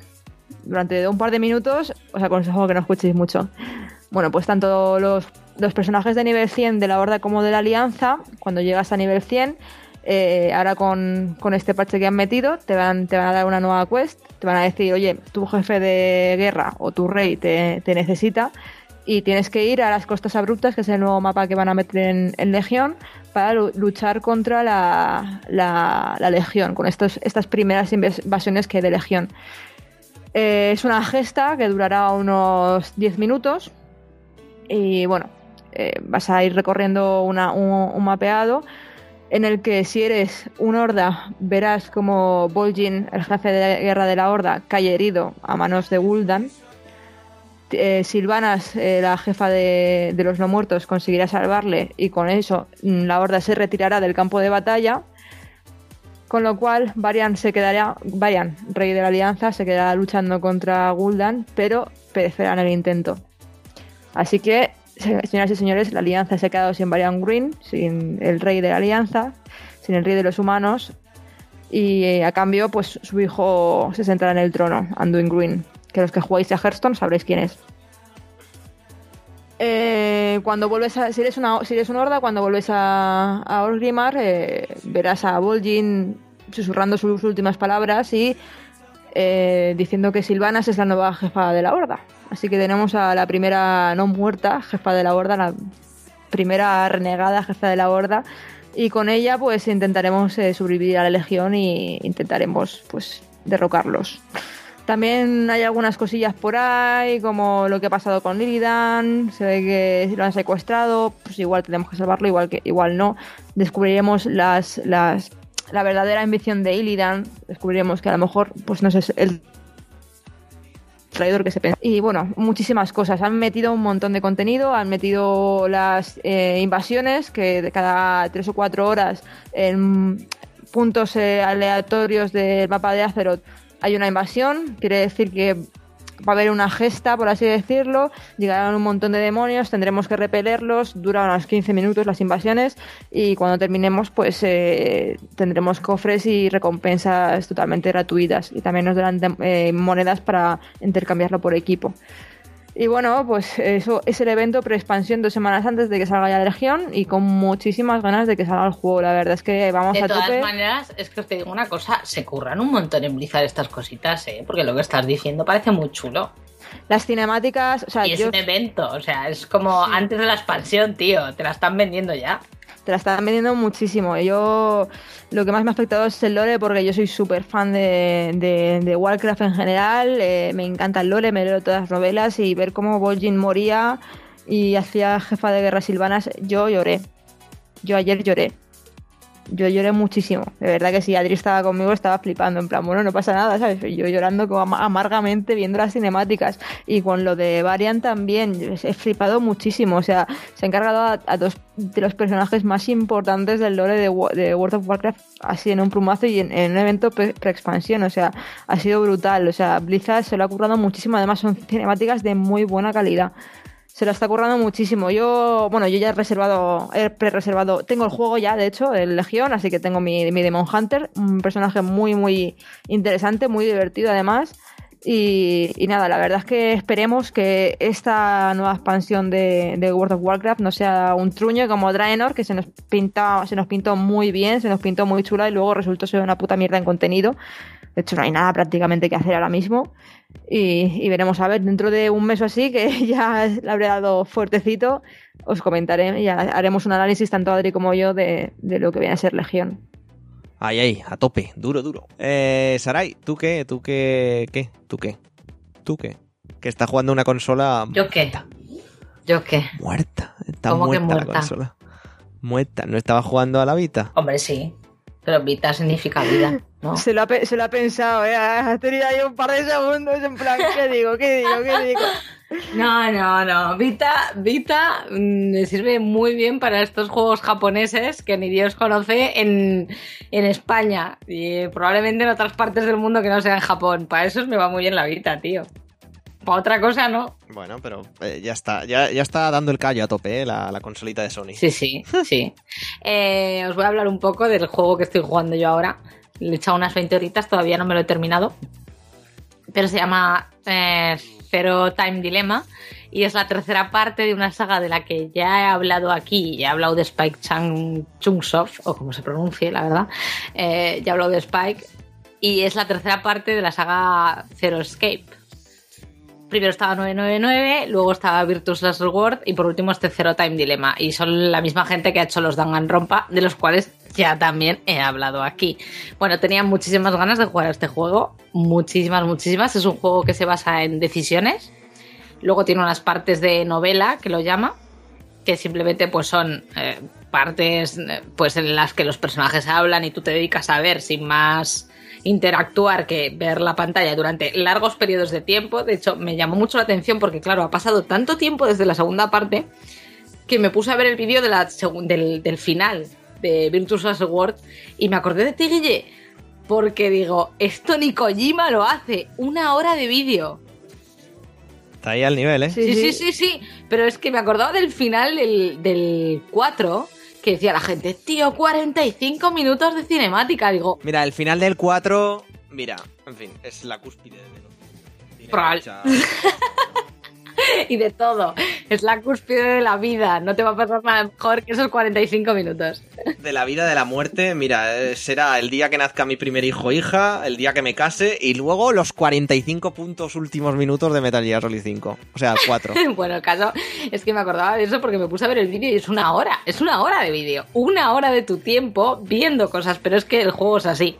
durante un par de minutos os aconsejo que no escuchéis mucho. Bueno, pues tanto los, los personajes de nivel 100 de la Horda como de la Alianza, cuando llegas a nivel 100, eh, ahora con, con este parche que han metido, te van, te van a dar una nueva quest, te van a decir, oye, tu jefe de guerra o tu rey te, te necesita y tienes que ir a las costas abruptas, que es el nuevo mapa que van a meter en, Legión, para lu- luchar contra la, la, la Legión, con estas primeras invasiones que hay de Legión. Eh, es una gesta que durará unos 10 minutos y bueno, eh, vas a ir recorriendo una- un, mapeado en el que si eres un horda verás como Vol'jin, el jefe de guerra de la horda, cae herido a manos de Gul'dan. Eh, Silvanas, eh, la jefa de, los no muertos, conseguirá salvarle y con eso mm, la horda se retirará del campo de batalla. Con lo cual, Varian se quedará, Varian, rey de la alianza, se quedará luchando contra Gul'dan, pero perecerá en el intento. Así que, se- señoras y señores, la alianza se ha quedado sin Varian Green, sin el rey de la alianza, sin el rey de los humanos, y eh, a cambio, pues su hijo se sentará en el trono, Anduin Green, que los que jugáis a Hearthstone sabréis quién es. Eh, cuando vuelves a, si eres una si eres un horda, cuando vuelves a, a Orgrimmar, eh, verás a Vol'jin susurrando sus últimas palabras y eh, diciendo que Silvanas es la nueva jefa de la horda. Así que tenemos a la primera no muerta jefa de la horda, la primera renegada jefa de la horda. Y con ella pues intentaremos sobrevivir a la legión y intentaremos pues derrocarlos. También hay algunas cosillas por ahí, como lo que ha pasado con Illidan, se ve que lo han secuestrado, pues igual tenemos que salvarlo, igual que igual no. Descubriremos las, las la verdadera ambición de Illidan, descubriremos que a lo mejor pues no es el traidor que se pensa. Y bueno, muchísimas cosas. Han metido un montón de contenido, han metido las eh, invasiones, que cada tres o cuatro horas en puntos eh, aleatorios del mapa de Azeroth hay una invasión. Quiere decir que va a haber una gesta, por así decirlo. Llegarán un montón de demonios, tendremos que repelerlos. Duran unos 15 minutos las invasiones. Y cuando terminemos, pues eh, tendremos cofres y recompensas totalmente gratuitas. Y también nos darán eh, monedas para intercambiarlo por equipo. Y bueno, pues eso es el evento pre-expansión dos semanas antes de que salga ya la Legión y con muchísimas ganas de que salga el juego. La verdad es que vamos De a todas tope. maneras, es que os te digo una cosa, se curran un montón en Blizzard estas cositas, ¿eh? Porque lo que estás diciendo parece muy chulo. Las cinemáticas, o sea, Y es yo un evento, o sea, es como antes de la expansión, tío, te la están vendiendo ya. Te la están vendiendo muchísimo. Yo lo que más me ha afectado es el lore porque yo soy súper fan de, de- Warcraft en general. eh, me encanta el lore, me leo todas las novelas y ver cómo Vol'jin moría y hacía jefa de guerra silvanas, yo lloré. Yo ayer lloré. Yo lloré muchísimo, de verdad que si Adri estaba conmigo estaba flipando, en plan, bueno, no pasa nada, ¿sabes? Yo llorando como ama- amargamente viendo las cinemáticas y con lo de Varian también, he flipado muchísimo, o sea, se ha encargado a, dos de los personajes más importantes del lore de, World of Warcraft así en un plumazo y en, en un evento pre- pre-expansión, o sea, ha sido brutal, o sea, Blizzard se lo ha currado muchísimo, además son cinemáticas de muy buena calidad se lo está currando muchísimo. Yo, bueno, yo ya he reservado, he pre-reservado, tengo el juego ya, de hecho, el Legión, así que tengo mi, mi Demon Hunter, un personaje muy, muy interesante, muy divertido además. Y, nada, la verdad es que esperemos que esta nueva expansión de, World of Warcraft no sea un truño como Draenor, que se nos pinta, se nos pintó muy bien, se nos pintó muy chula y luego resultó ser una puta mierda en contenido. De hecho, no hay nada prácticamente que hacer ahora mismo. Y, veremos a ver, dentro de un mes o así, que [laughs] ya le habré dado fuertecito, os comentaré y haremos un análisis tanto Adri como yo de lo que viene a ser Legión. Ahí, ahí, a tope, duro, duro. Eh, Sarai, ¿tú qué? ¿Tú qué? ¿Qué? ¿Tú qué? ¿Tú qué? Que está jugando una consola ¿Yo qué? ¿Yo qué? muerta. Está ¿Cómo que muerta, la muerta? consola. Muerta. ¿No estaba jugando a la Vita? Hombre, sí. Pero Vita significa vida, ¿no? Se, lo ha, pe- se lo ha pensado, ¿eh? Ha tenido ahí un par de segundos en plan, ¿qué digo? ¿Qué digo? ¿Qué digo? [laughs] No, no, no. Vita, Vita mm, me sirve muy bien para estos juegos japoneses que ni Dios conoce en, en España y probablemente en otras partes del mundo que no sea en Japón. Para eso me va muy bien la Vita, tío. Para otra cosa no. Bueno, pero eh, ya está. Ya, ya está dando el callo a tope, eh, la, la consolita de Sony. Sí, sí, sí. Eh, os voy a hablar un poco del juego que estoy jugando yo ahora. Le he echado unas 20 horitas, todavía no me lo he terminado. Pero se llama eh, Zero Time Dilemma y es la tercera parte de una saga de la que ya he hablado aquí. Ya he hablado de Spike Chang Chungsoft, o como se pronuncie, la verdad. Eh, ya he hablado de Spike. Y es la tercera parte de la saga Zero Escape. Primero estaba 999, luego estaba Virtus Last Reward y por último este Zero Time Dilemma. Y son la misma gente que ha hecho los Danganronpa, de los cuales ya también he hablado aquí. Bueno, tenía muchísimas ganas de jugar a este juego, muchísimas, muchísimas. Es un juego que se basa en decisiones. Luego tiene unas partes de novela, que lo llama, que simplemente pues son eh, partes eh, pues en las que los personajes hablan y tú te dedicas a ver sin más interactuar que ver la pantalla durante largos periodos de tiempo. De hecho, me llamó mucho la atención porque, claro, ha pasado tanto tiempo desde la segunda parte que me puse a ver el vídeo de la segun- del, del final de Virtus Last Reward y me acordé de ti, Guille, porque digo, esto ni Kojima lo hace, una hora de vídeo. Está ahí al nivel, ¿eh? Sí, Sí, sí, sí. sí, sí, pero es que me acordaba del final del, del 4 que decía la gente, tío, 45 minutos de cinemática. Digo, Mira, el final del 4, mira, en fin, es la cúspide de Tiene Probable. [laughs] [laughs] y de todo. Es la cúspide de la vida. No te va a pasar nada mejor que esos 45 minutos. De la vida, de la muerte, mira, eh, será el día que nazca mi primer hijo o hija, el día que me case y luego los 45 puntos últimos minutos de Metal Gear Solid 5. O sea, el [laughs] 4. Bueno, el caso es que me acordaba de eso porque me puse a ver el vídeo y es una hora. Es una hora de vídeo. Una hora de tu tiempo viendo cosas, pero es que el juego es así.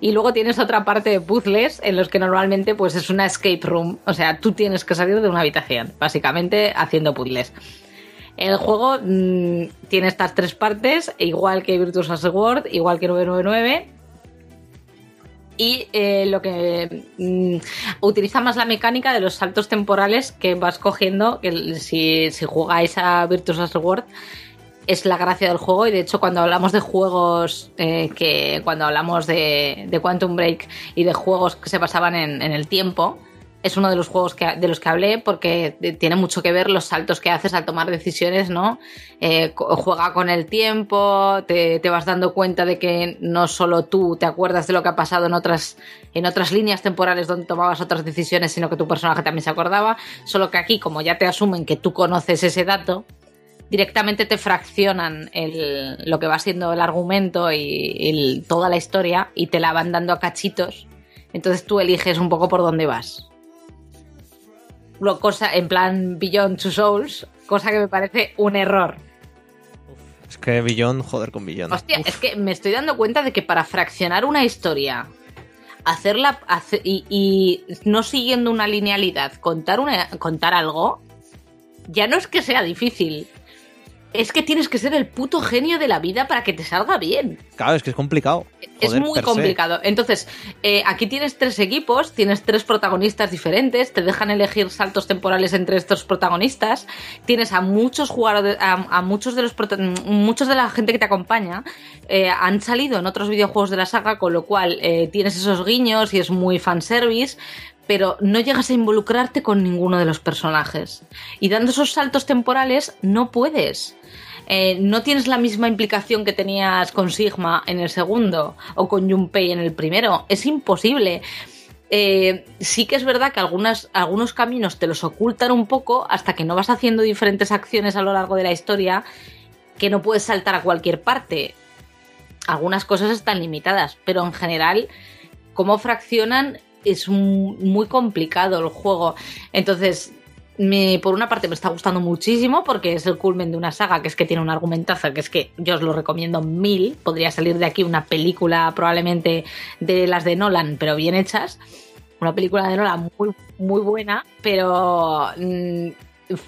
Y luego tienes otra parte de puzzles en los que normalmente pues es una escape room. O sea, tú tienes que salir de una habitación, básicamente haciendo puzzles. El juego mm, tiene estas tres partes, igual que Virtus Last Reward, igual que 999. Y eh, lo que mm, utiliza más la mecánica de los saltos temporales que vas cogiendo, que si, si jugáis a Virtus Last Reward, es la gracia del juego y de hecho cuando hablamos de juegos eh, que cuando hablamos de, Quantum Break y de juegos que se basaban en, el tiempo es uno de los juegos que, de los que hablé porque de- tiene mucho que ver los saltos que haces al tomar decisiones, ¿no? Eh, juega con el tiempo, te, te vas dando cuenta de que no solo tú te acuerdas de lo que ha pasado en otras, en otras líneas temporales donde tomabas otras decisiones, sino que tu personaje también se acordaba, solo que aquí como ya te asumen que tú conoces ese dato, directamente te fraccionan el- lo que va siendo el argumento y el- toda la historia y te la van dando a cachitos. Entonces tú eliges un poco por dónde vas. Lo cosa en plan Beyond Two Souls, cosa que me parece un error. Es que Billón, joder con Billón. Hostia, es que me estoy dando cuenta de que para fraccionar una historia, hacerla hace- y, y no siguiendo una linealidad, contar, una, contar algo, ya no es que sea difícil. Es que tienes que ser el puto genio de la vida para que te salga bien. Claro, es que es complicado. es muy complicado. Entonces, eh, aquí tienes tres equipos, tienes tres protagonistas diferentes, te dejan elegir saltos temporales entre estos protagonistas, tienes a muchos jugadores, a, a muchos de los muchos de la gente que te acompaña eh, han salido en otros videojuegos de la saga, con lo cual eh, tienes esos guiños y es muy fanservice. Pero no llegas a involucrarte con ninguno de los personajes. Y dando esos saltos temporales, no puedes eh, no tienes la misma implicación que tenías con Sigma en el segundo o con Junpei en el primero. Es imposible. eh, sí que es verdad que algunos caminos te los ocultan un poco hasta que no vas haciendo diferentes acciones a lo largo de la historia que no puedes saltar a cualquier parte. Algunas cosas están limitadas, pero en general, cómo fraccionan es muy complicado el juego. Entonces, me, por una parte me está gustando muchísimo porque es el culmen de una saga que es que tiene un argumentazo que es que yo os lo recomiendo mil. Podría salir de aquí una película probablemente de las de Nolan, pero bien hechas. Una película de Nolan muy, muy buena, pero mm,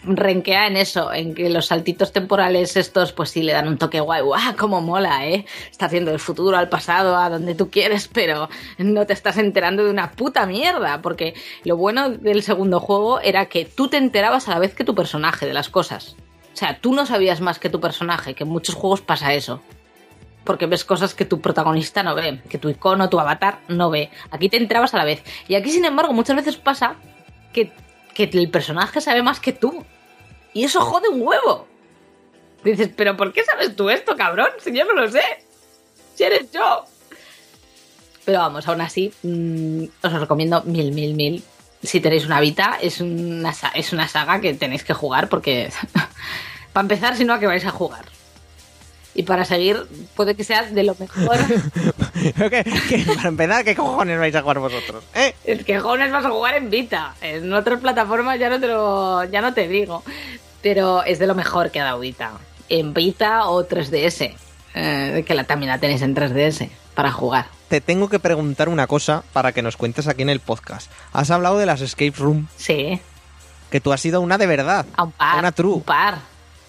renquea en eso, en que los saltitos temporales estos pues sí le dan un toque guay. ¡Guau! ¡Cómo mola, eh! Está haciendo del futuro al pasado, a donde tú quieres, pero no te estás enterando de una puta mierda. Porque lo bueno del segundo juego era que tú te enterabas a la vez que tu personaje de las cosas. O sea, tú no sabías más que tu personaje, que en muchos juegos pasa eso. Porque ves cosas que tu protagonista no ve, que tu icono, tu avatar no ve. Aquí te enterabas a la vez. Y aquí, sin embargo, muchas veces pasa que, que el personaje sabe más que tú. Y eso jode un huevo. Dices, pero ¿por qué sabes tú esto, cabrón? Si yo no lo sé. Si eres yo. Pero vamos, aún así, mm, os recomiendo mil, mil, mil. Si tenéis una Vita, es una, es una saga que tenéis que jugar porque, [laughs] para empezar, si no, ¿a qué vais a jugar? Y para seguir, puede que sea de lo mejor. [laughs] ¿Qué- qué- para empezar, ¿qué cojones vais a jugar vosotros? ¿Eh? Es que Jones vas a jugar en Vita. En otras plataformas ya no te lo, ya no te digo. Pero es de lo mejor que ha dado Vita. En Vita o 3DS. eh, que la, también la tenéis en 3DS para jugar. Te tengo que preguntar una cosa para que nos cuentes aquí en el podcast. Has hablado de las escape room, Sí, que tú has sido una de verdad. a un par. Una true. Un par.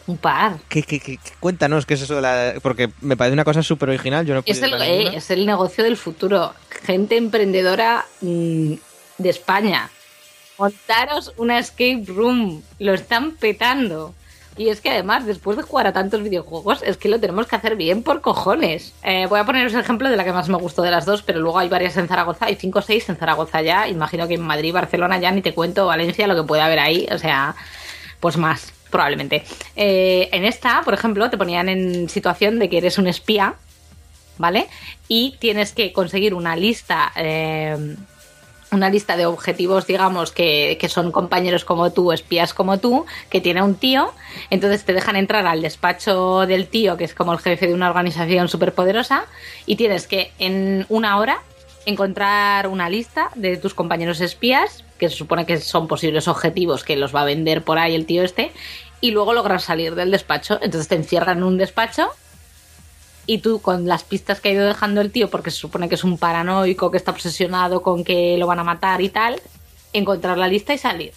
Un par. ¿Qué, qué- qué- qué- cuéntanos qué es eso de la... Porque me parece una cosa súper original. Yo no Es el, eh, es el negocio del futuro. Gente emprendedora mm, de España. Montaros una escape room. Lo están petando. Y es que además, después de jugar a tantos videojuegos, es que lo tenemos que hacer bien por cojones. Eh, voy a poneros el ejemplo de la que más me gustó de las dos, pero luego hay varias en Zaragoza, hay cinco o seis en Zaragoza ya. Imagino que en Madrid, Barcelona ya ni te cuento, Valencia, lo que puede haber ahí. O sea, pues más, probablemente. Eh, en esta, por ejemplo, te ponían en situación de que eres un espía, ¿vale? Y tienes que conseguir una lista. eh, una lista de objetivos, digamos, que, que son compañeros como tú, espías como tú, que tiene un tío. Entonces te dejan entrar al despacho del tío, que es como el jefe de una organización superpoderosa, y tienes que en una hora encontrar una lista de tus compañeros espías, que se supone que son posibles objetivos que los va a vender por ahí el tío este, y luego lograr salir del despacho. Entonces te encierran en un despacho y tú con las pistas que ha ido dejando el tío, porque se supone que es un paranoico que está obsesionado con que lo van a matar y tal, encontrar la lista y salir.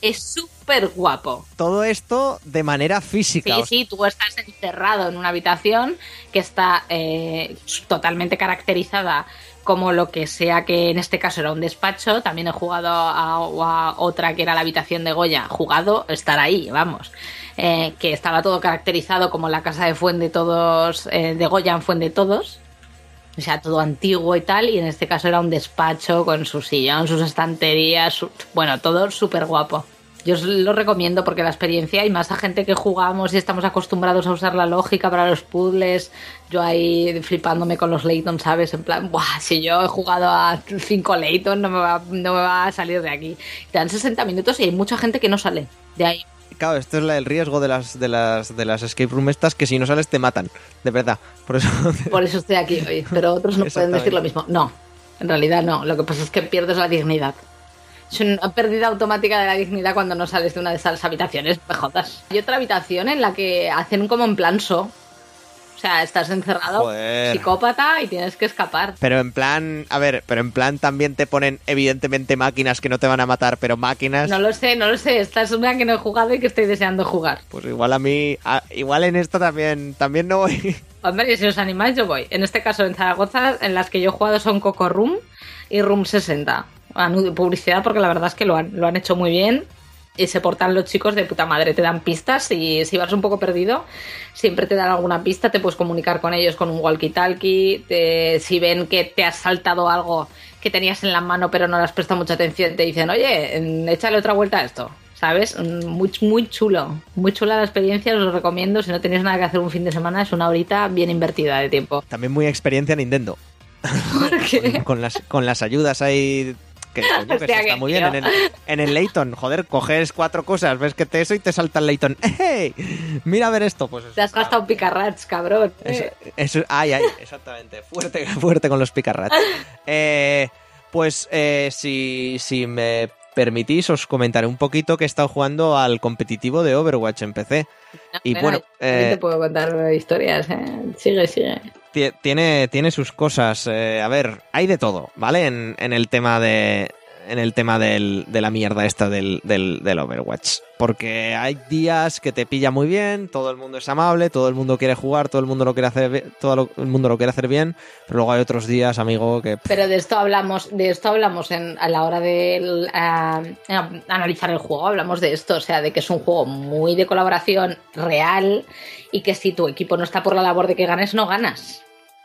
Es súper guapo. Todo esto de manera física. Sí, sí, tú estás encerrado en una habitación que está eh, totalmente caracterizada como lo que sea que en este caso era un despacho. También he jugado a, otra que era la habitación de Goya. Jugado, estar ahí, vamos. Eh, que estaba todo caracterizado como la casa de Fuente todos, eh, de Goya en Fuente todos. O sea, todo antiguo y tal. Y en este caso era un despacho con su sillón, sus estanterías. su- bueno, todo súper guapo. Yo os lo recomiendo porque la experiencia y más a gente que jugamos y estamos acostumbrados a usar la lógica para los puzzles. Yo ahí flipándome con los Layton, ¿sabes? En plan, Buah, si yo he jugado a 5 Layton no me, va, no me va a salir de aquí. Te dan 60 minutos y hay mucha gente que no sale de ahí. Claro, esto es la- el riesgo de las, de las de las escape room estas que si no sales te matan, de verdad. Por eso [laughs] Por eso estoy aquí hoy. Pero otros no pueden decir lo mismo. No, en realidad no. Lo que pasa es que pierdes la dignidad. Es una pérdida automática de la dignidad cuando no sales de una de esas habitaciones. Me jodas. Hay otra habitación en la que hacen como en plan so. O sea, estás encerrado, Joder. psicópata y tienes que escapar. Pero en plan, a ver, pero en plan también te ponen evidentemente máquinas que no te van a matar, pero máquinas, No lo sé, no lo sé. Esta es una que no he jugado y que estoy deseando jugar. pues igual a mí, a- igual en esto también, también no voy. [laughs] Hombre, si os animáis, yo voy. En este caso, en Zaragoza, en las que yo he jugado son Coco Room y Room 60. Anuncio- Publicidad, porque la verdad es que lo han, lo han hecho muy bien. Y se portan los chicos de puta madre, te dan pistas y si vas un poco perdido, siempre te dan alguna pista, te puedes comunicar con ellos con un walkie-talkie, te- si ven que te has saltado algo que tenías en la mano pero no le has prestado mucha atención, te dicen, oye, échale otra vuelta a esto, ¿sabes? Mm, Muy, muy chulo, muy chula la experiencia, os lo recomiendo, si no tenéis nada que hacer un fin de semana, es una horita bien invertida de tiempo. También muy experiencia Nintendo. [laughs] ¿Por qué? con las, con las ayudas ahí. Que, [laughs] coño, está muy bien en el, en el Layton. Joder, coges cuatro cosas, ves que te eso y te salta el Layton. [laughs] ¡Hey! Mira a ver esto. Pues Te has gastado picarrats, cabrón. Eso, eso- ay, ay, exactamente. Fuerte, [laughs] fuerte con los picarrats. Eh, pues eh, si, si me permitís, os comentaré un poquito que he estado jugando al competitivo de Overwatch en PC. Y Mira, bueno, eh, te puedo contar historias, ¿eh? Sigue, sigue. Tie- tiene, tiene sus cosas. eh, a ver, hay de todo, ¿vale? En, en el tema de. En el tema del- de la mierda esta del, del, del Overwatch. Porque hay días que te pilla muy bien, todo el mundo es amable, todo el mundo quiere jugar, todo el mundo lo quiere hacer, todo lo- el mundo lo quiere hacer bien, pero luego hay otros días, amigo, que Pero de esto hablamos, de esto hablamos en, a la hora de ah, analizar el juego, hablamos de esto, o sea, de que es un juego muy de colaboración real y que si tu equipo no está por la labor de que ganes, no ganas.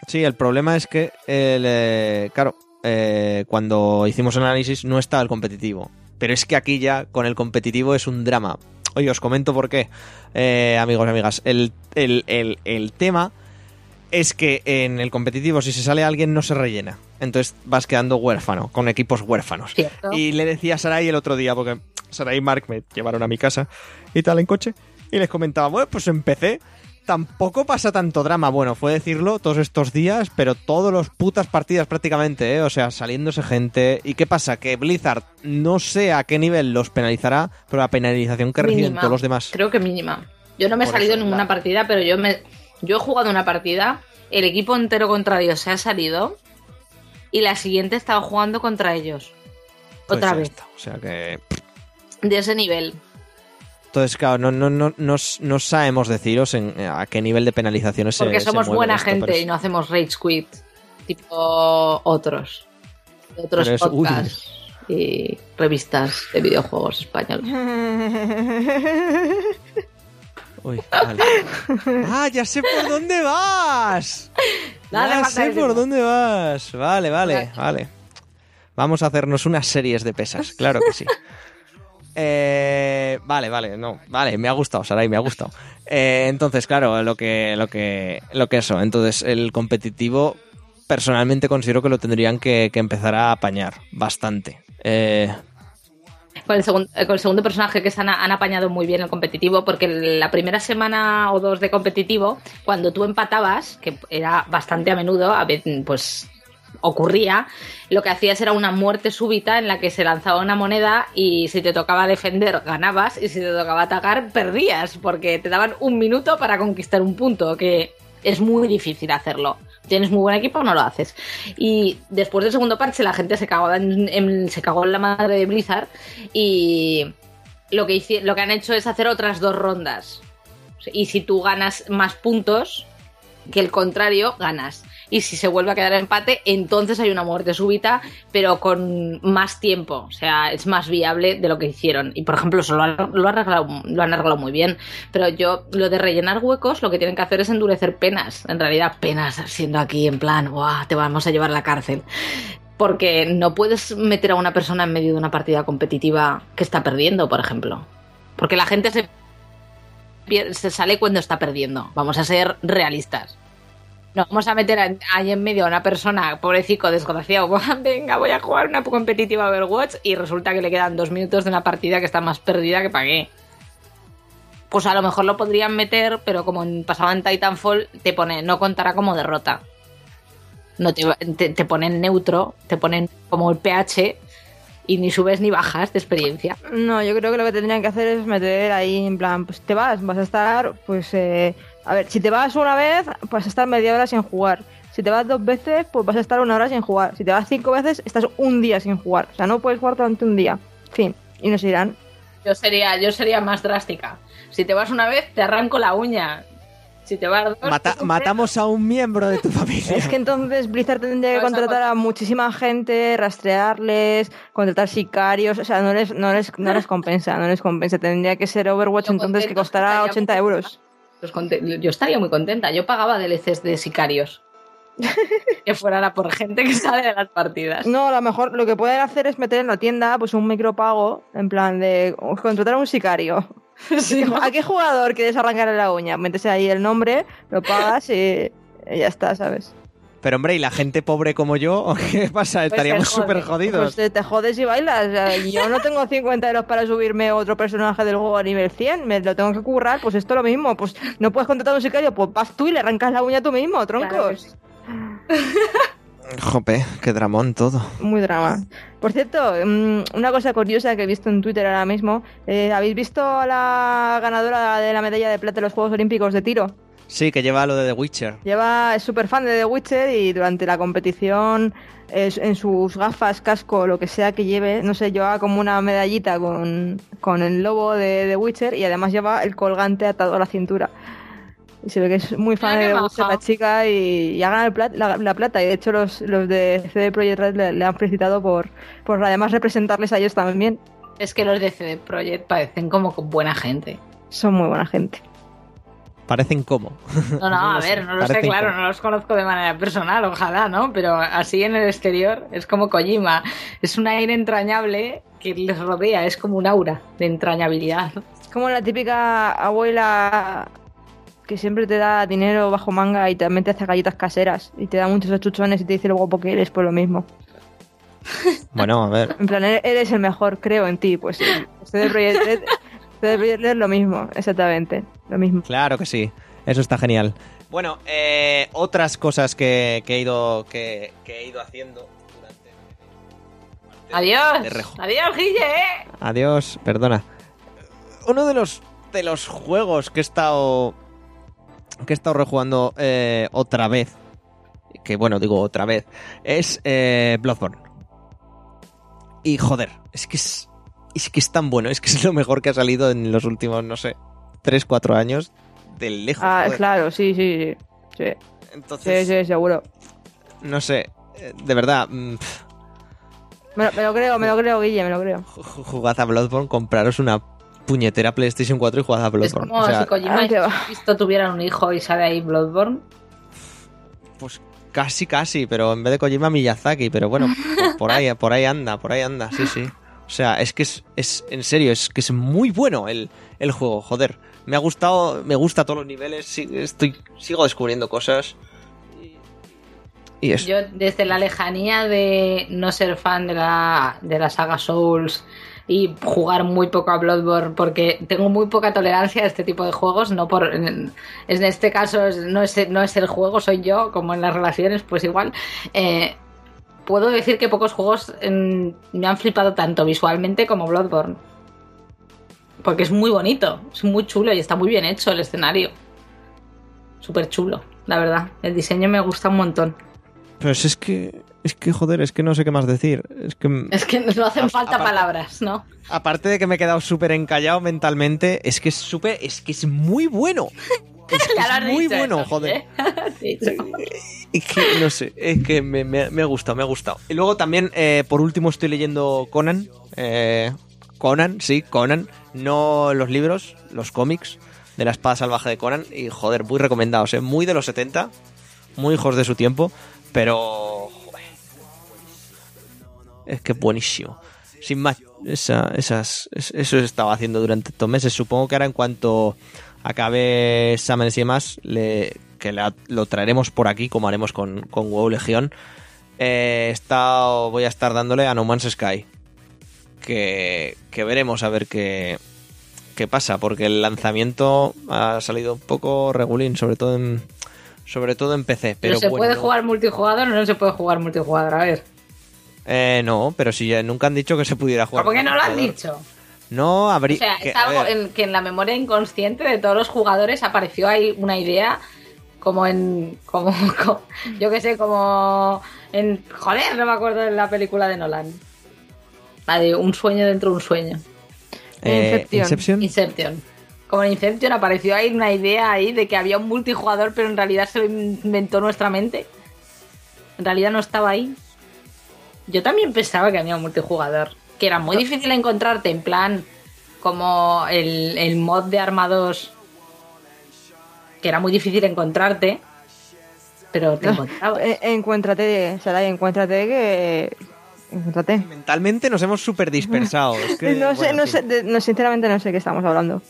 Sí, el problema es que, el, eh, claro, eh, cuando hicimos análisis no estaba el competitivo. Pero es que aquí ya con el competitivo es un drama. Oye, os comento por qué, eh, amigos y amigas. El, el- el- el tema es que en el competitivo si se sale alguien no se rellena. Entonces vas quedando huérfano, con equipos huérfanos. ¿Cierto? Y le decía a Sarai el otro día, porque Sarai y Mark me llevaron a mi casa y tal en coche, y les comentaba, bueno, pues empecé. Tampoco pasa tanto drama, bueno, fue decirlo todos estos días, pero todos los putas partidas prácticamente, ¿eh? O sea, saliéndose gente. ¿Y qué pasa? Que Blizzard no sé a qué nivel los penalizará, pero la penalización que reciben Mínima. todos los demás. Creo que mínima. Yo no me he Por salido en ninguna partida, pero yo me yo he jugado una partida, el equipo entero contrario se ha salido y la siguiente estaba jugando contra ellos. Pues Otra vez. está. O sea que. De ese nivel. Entonces, claro, no, no, no, no, sabemos deciros en, a qué nivel de penalizaciones Porque somos buena gente y no hacemos rage quit. Tipo otros. Otros podcasts y revistas de videojuegos españoles. [laughs] Uy, vale. ¡Ah, ya sé por dónde vas! [laughs] Ya sé por dónde vas. Vale, Vale. vale. Vamos a hacernos unas series de pesas, claro que sí. Eh, vale, vale, no, vale, me ha gustado, Sarai, me ha gustado. Eh, entonces, claro, lo que, lo que, lo que eso. Entonces, el competitivo, personalmente considero que lo tendrían que, empezar a apañar bastante. Eh, Con el, segun- eh, con el segundo personaje que han, han apañado muy bien el competitivo, porque la primera semana o dos de competitivo, cuando tú empatabas, que era bastante a menudo, a veces, pues ocurría, lo que hacías era una muerte súbita en la que se lanzaba una moneda y si te tocaba defender ganabas y si te tocaba atacar perdías, porque te daban un minuto para conquistar un punto, que es muy difícil hacerlo. Tienes muy buen equipo, no lo haces. Y después del segundo parche la gente se cagó en, se cagó en la madre de Blizzard y lo que, lo que han hecho es hacer otras dos rondas. Y si tú ganas más puntos que el contrario, ganas. Y si se vuelve a quedar empate, entonces hay una muerte súbita, pero con más tiempo. O sea, es más viable de lo que hicieron. Y por ejemplo, eso lo han, arreglado, lo han arreglado muy bien. Pero yo, lo de rellenar huecos, lo que tienen que hacer es endurecer penas. En realidad, penas siendo aquí en plan, ¡guau! Te vamos a llevar a la cárcel. Porque no puedes meter a una persona en medio de una partida competitiva que está perdiendo, por ejemplo. Porque la gente se sale cuando está perdiendo. Vamos a ser realistas. No vamos a meter ahí en medio a una persona, pobrecito, desgraciado. [laughs] Venga, voy a jugar una competitiva Overwatch y resulta que le quedan dos minutos de una partida que está más perdida que pagué. Pues a lo mejor lo podrían meter, pero como pasaba en Titanfall, te pone, no contará como derrota. No te, te, te ponen neutro, te ponen como el pH y ni subes ni bajas de experiencia. No, yo creo que lo que tendrían que hacer es meter ahí en plan, pues te vas, vas a estar, pues, eh, a ver, si te vas una vez, vas a estar media hora sin jugar. Si te vas dos veces, pues vas a estar una hora sin jugar. Si te vas cinco veces, estás un día sin jugar. O sea, no puedes jugar durante un día. Fin. Y nos irán. Yo sería, yo sería más drástica. Si te vas una vez, te arranco la uña. Si te vas dos, mata- matamos a un miembro de tu [laughs] familia. Es que entonces Blizzard tendría que contratar a muchísima gente, rastrearles, contratar sicarios. O sea, no les, no les, no les [laughs] compensa, no les compensa. Tendría que ser Overwatch Yo entonces que costará estaría 80 muy euros. Yo estaría muy contenta. Yo pagaba DLCs de sicarios. [laughs] que fuera por gente que sale de las partidas. No, a lo mejor lo que pueden hacer es meter en la tienda pues un micropago, en plan de contratar a un sicario. [laughs] Sí, ¿no? ¿A qué jugador quieres arrancarle la uña? Metes ahí el nombre, lo pagas y ya está, ¿sabes? Pero hombre, ¿y la gente pobre como yo? [laughs] ¿Qué pasa? Estaríamos jode. súper Pues jodidos. te, te jodes y bailas. Yo no tengo 50 euros para subirme otro personaje del juego a nivel 100. Me lo tengo que currar. Pues esto es lo mismo. Pues no puedes contratar a un sicario. Pues vas tú y le arrancas la uña tú mismo, troncos. Claro que sí. [laughs] Jope, qué dramón todo. Muy drama. Por cierto, mm, una cosa curiosa que he visto en Twitter ahora mismo. eh, ¿Habéis visto a la ganadora de la medalla de plata de los Juegos Olímpicos de tiro? Sí, que lleva lo de The Witcher. Lleva, es súper fan de The Witcher y durante la competición, es- en sus gafas, casco, lo que sea que lleve, no sé, lleva como una medallita con, con el lobo de The Witcher y además lleva el colgante atado a la cintura. Y se ve que es muy fan Ah, de The Witcher la chica y, y ha ganado plat- la, la plata. Y de hecho los, los de CD Projekt Red le, le han felicitado por, por además representarles a ellos también. Es que los de CD Projekt parecen como buena gente. Son muy buena gente. Parecen como. No, no, [laughs] a sé, ver, no lo sé, claro, como- no los conozco de manera personal, ojalá, ¿no? Pero así en el exterior es como Kojima. Es un aire entrañable que les rodea, es como un aura de entrañabilidad. Es como la típica abuela que siempre te da dinero bajo manga y también te hace galletas caseras y te da muchos achuchones y te dice lo guapo que eres, pues lo mismo. Bueno, a ver. En plan, "E- eres el mejor, creo en ti. Pues sí, CD Projekt Red lo mismo, exactamente, lo mismo. Claro que sí. Eso está genial. Bueno, eh, otras cosas que, que he ido que, que he ido haciendo durante. de Adiós, rejo. adiós, Guille, ¿eh? Adiós, perdona. Uno de los de los juegos que he estado que he estado rejugando eh, otra vez, que bueno digo otra vez, es eh, Bloodborne. Y joder, es que es, es que es tan bueno, es que es lo mejor que ha salido en los últimos, no sé, 3, 4 años de lejos. Ah, joder. claro, sí, sí, sí. Sí, sí, Entonces, sí, seguro. no sé, eh, de verdad, mm, pff, Me lo, me lo creo, me lo creo, Guille, me lo creo. ju- jugad a Bloodborne, compraros una puñetera PlayStation 4 y jugad a Es Bloodborne. como O sea, si Kojima ah, y. Cristo tuvieran un hijo y sale ahí Bloodborne. Pues casi, casi, pero en vez de Kojima Miyazaki, pero bueno, por, por ahí, [laughs] por ahí anda, por ahí anda, sí, sí. O sea, es que es, es en serio, es que es muy bueno el, el juego, joder. Me ha gustado, me gusta todos los niveles, estoy, sigo descubriendo cosas. Y, eso. Yo, desde la lejanía de no ser fan de la, de la saga Souls y jugar muy poco a Bloodborne, porque tengo muy poca tolerancia a este tipo de juegos, no por. En, este caso no es, no es el juego, soy yo, como en las relaciones, pues igual. eh, puedo decir que pocos juegos en- me han flipado tanto visualmente como Bloodborne. Porque es muy bonito, es muy chulo y está muy bien hecho el escenario. Súper chulo, la verdad. El diseño me gusta un montón. Pero si es que, es que joder, es que no sé qué más decir. Es que Es que no hacen A- falta aparte- palabras, ¿no? aparte de que me he quedado súper encallado mentalmente, es que es súper, es que es muy bueno. [laughs] [laughs] Es que es muy bueno, eso, joder. ¿eh? [laughs] [laughs] Es que no sé, es que me, me- me ha gustado, me ha gustado. Y luego también, eh, por último, estoy leyendo Conan. eh, Conan, sí, Conan. No los libros, los cómics de la espada salvaje de Conan. Y joder, muy recomendados, ¿eh? Muy de los 70, muy hijos de su tiempo, pero. joder, es que buenísimo. Sin más, esa- esas, es- eso estaba haciendo durante estos meses. Supongo que ahora en cuanto acabe exámenes y demás, le, que la- lo traeremos por aquí, como haremos con, con WoW Legión. Eh, voy a estar dándole a No Man's Sky. Que, que veremos a ver qué, qué pasa, porque el lanzamiento ha salido un poco regulín, sobre todo en, sobre todo en PC. Pero, Pero, se bueno, puede jugar multijugador o no se puede jugar multijugador, a ver. Eh, no, pero si ya nunca han dicho que se pudiera jugar. ¿Por qué no lo han dicho? No, O habría. sea, que- es algo en, que en la memoria inconsciente de todos los jugadores apareció ahí una idea como en como, [laughs] como- yo qué sé como en joder no me acuerdo de la película de Nolan la de un sueño dentro de un sueño eh, Inception. Inception. Inception como en Inception apareció ahí una idea ahí de que había un multijugador pero en realidad se lo inventó nuestra mente en realidad no estaba ahí yo también pensaba que había un multijugador que era muy difícil encontrarte en plan como el, el mod de Armados que era muy difícil encontrarte pero te encontrabas Eh, encuéntrate, Sarai, encuéntrate que... Encuéntrate. Mentalmente nos hemos súper dispersado. es que, [laughs] no sé, bueno, no sé, no, sinceramente no sé qué estamos hablando.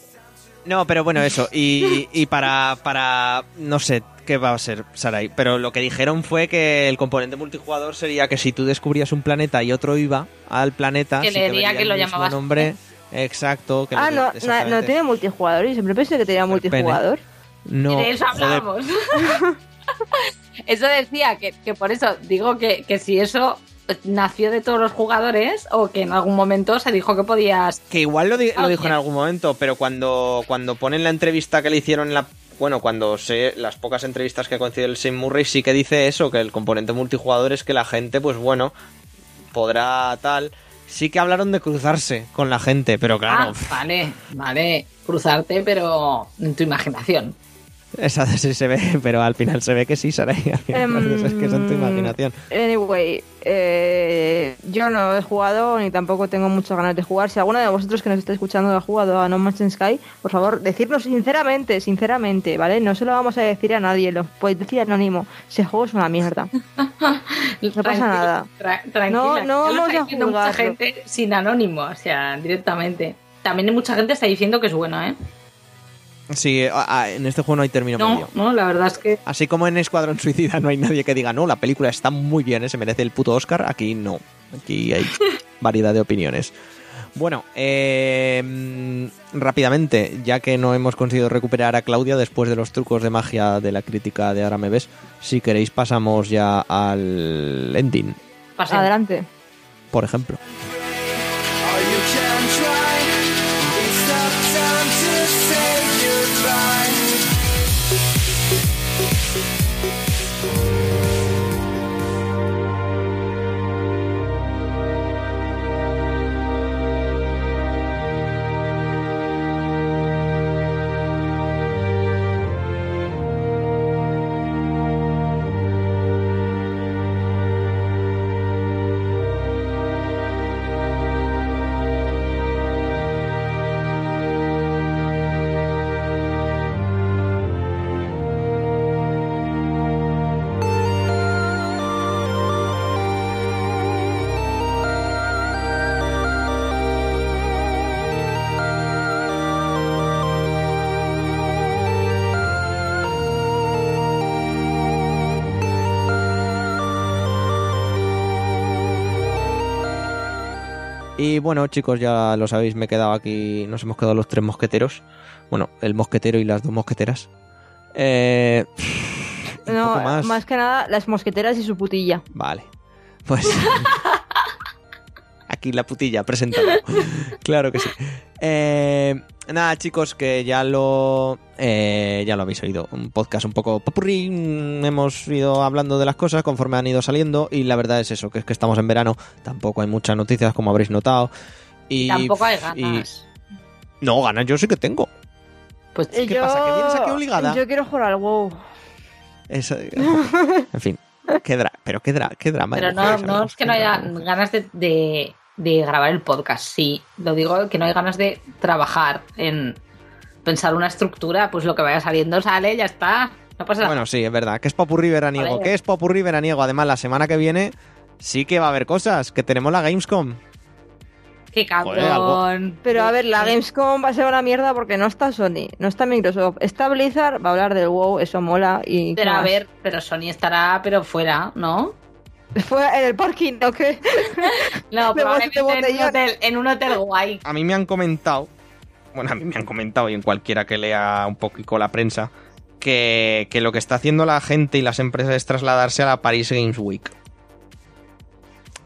No, pero bueno, eso. Y, y para, para, no sé, ¿Qué va a ser, Sarai? Pero lo que dijeron fue que el componente multijugador sería que si tú descubrías un planeta y otro iba al planeta, Que sí le diría que el lo mismo llamabas nombre. Exacto. Que Ah, le- no, no, tiene multijugador. Yo siempre pensé que tenía multijugador. No, de eso joder, hablábamos. [laughs] eso decía que, que por eso digo que, que si eso nació de todos los jugadores o que en algún momento se dijo que podías. Que igual lo, di- lo dijo en algún momento, pero cuando, cuando ponen la entrevista que le hicieron en la. Bueno, cuando sé las pocas entrevistas que concedió el Sim Murray, sí que dice eso, que el componente multijugador es que la gente, pues bueno, podrá tal. Sí que hablaron de cruzarse con la gente, pero claro, Ah, vale, vale, cruzarte, pero en tu imaginación. Esa sí se ve, pero al final se ve que sí, Saray. [laughs] al final, es que es en tu imaginación. Anyway, eh, yo no he jugado ni tampoco tengo muchas ganas de jugar. Si alguno de vosotros que nos está escuchando ha jugado a No Man's Sky, por favor, decirnos sinceramente, sinceramente, ¿vale? No se lo vamos a decir a nadie, lo podéis decir anónimo. Ese juego es una mierda. [laughs] No pasa nada. tranquila. No, no vamos a diciendo mucha gente sin anónimo, o sea, directamente. También mucha gente está diciendo que es bueno, ¿eh? Sí, a- en este juego no hay término No, medio. no, la verdad es que Así como en Escuadrón Suicida no hay nadie que diga, no, la película está muy bien, ¿eh? se merece el puto Oscar, aquí no. Aquí hay [laughs] variedad de opiniones. Bueno, eh, rápidamente, ya que no hemos conseguido recuperar a Claudia después de los trucos de magia de la crítica de Ahora me ves, si queréis pasamos ya al ending, pasemos. Adelante. por ejemplo. Y bueno, chicos, ya lo sabéis, me he quedado aquí, nos hemos quedado los tres mosqueteros. Bueno, el mosquetero y las dos mosqueteras. Eh, No, más. más que nada, las mosqueteras y su putilla. Vale. Pues. [laughs] Aquí la putilla, presentado. [laughs] claro que sí. Eh, nada, chicos, que ya lo. eh, ya lo habéis oído. Un podcast un poco popurrí. mm, Hemos ido hablando de las cosas conforme han ido saliendo. Y la verdad es eso, que es que estamos en verano. Tampoco hay muchas noticias, como habréis notado. Y, Tampoco hay y- ganas. No, ganas yo sí que tengo. Pues Eh, ¿Qué pasa? ¿Que vienes aquí obligada? Yo quiero jugar al WoW. Es- [laughs] en fin. Qué dra- pero qué, dra- qué drama. Pero no, no es que no haya ganas de, de, de grabar el podcast, sí. Lo digo que no hay ganas de trabajar en pensar una estructura, pues lo que vaya saliendo sale, ya está. No pasa nada. Bueno, sí, es verdad. Que es popurrí veraniego. Vale. ¿Qué es popurrí veraniego? Además, la semana que viene sí que va a haber cosas. Que tenemos la Gamescom. Qué cabrón. Pero a ver, la. Gamescom va a ser una mierda porque no está Sony, no está Microsoft, está Blizzard, va a hablar del WoW, eso mola y... ¿qué Pero a más? ver, pero Sony estará, pero fuera, ¿no? Fue en el parking, ¿no? [laughs] ¿Qué? No, probablemente en un, hotel, en un hotel guay. A mí me han comentado. Bueno, a mí me han comentado, y en cualquiera que lea un poquito la prensa, que, que lo que está haciendo la gente y las empresas es trasladarse a la Paris Games Week.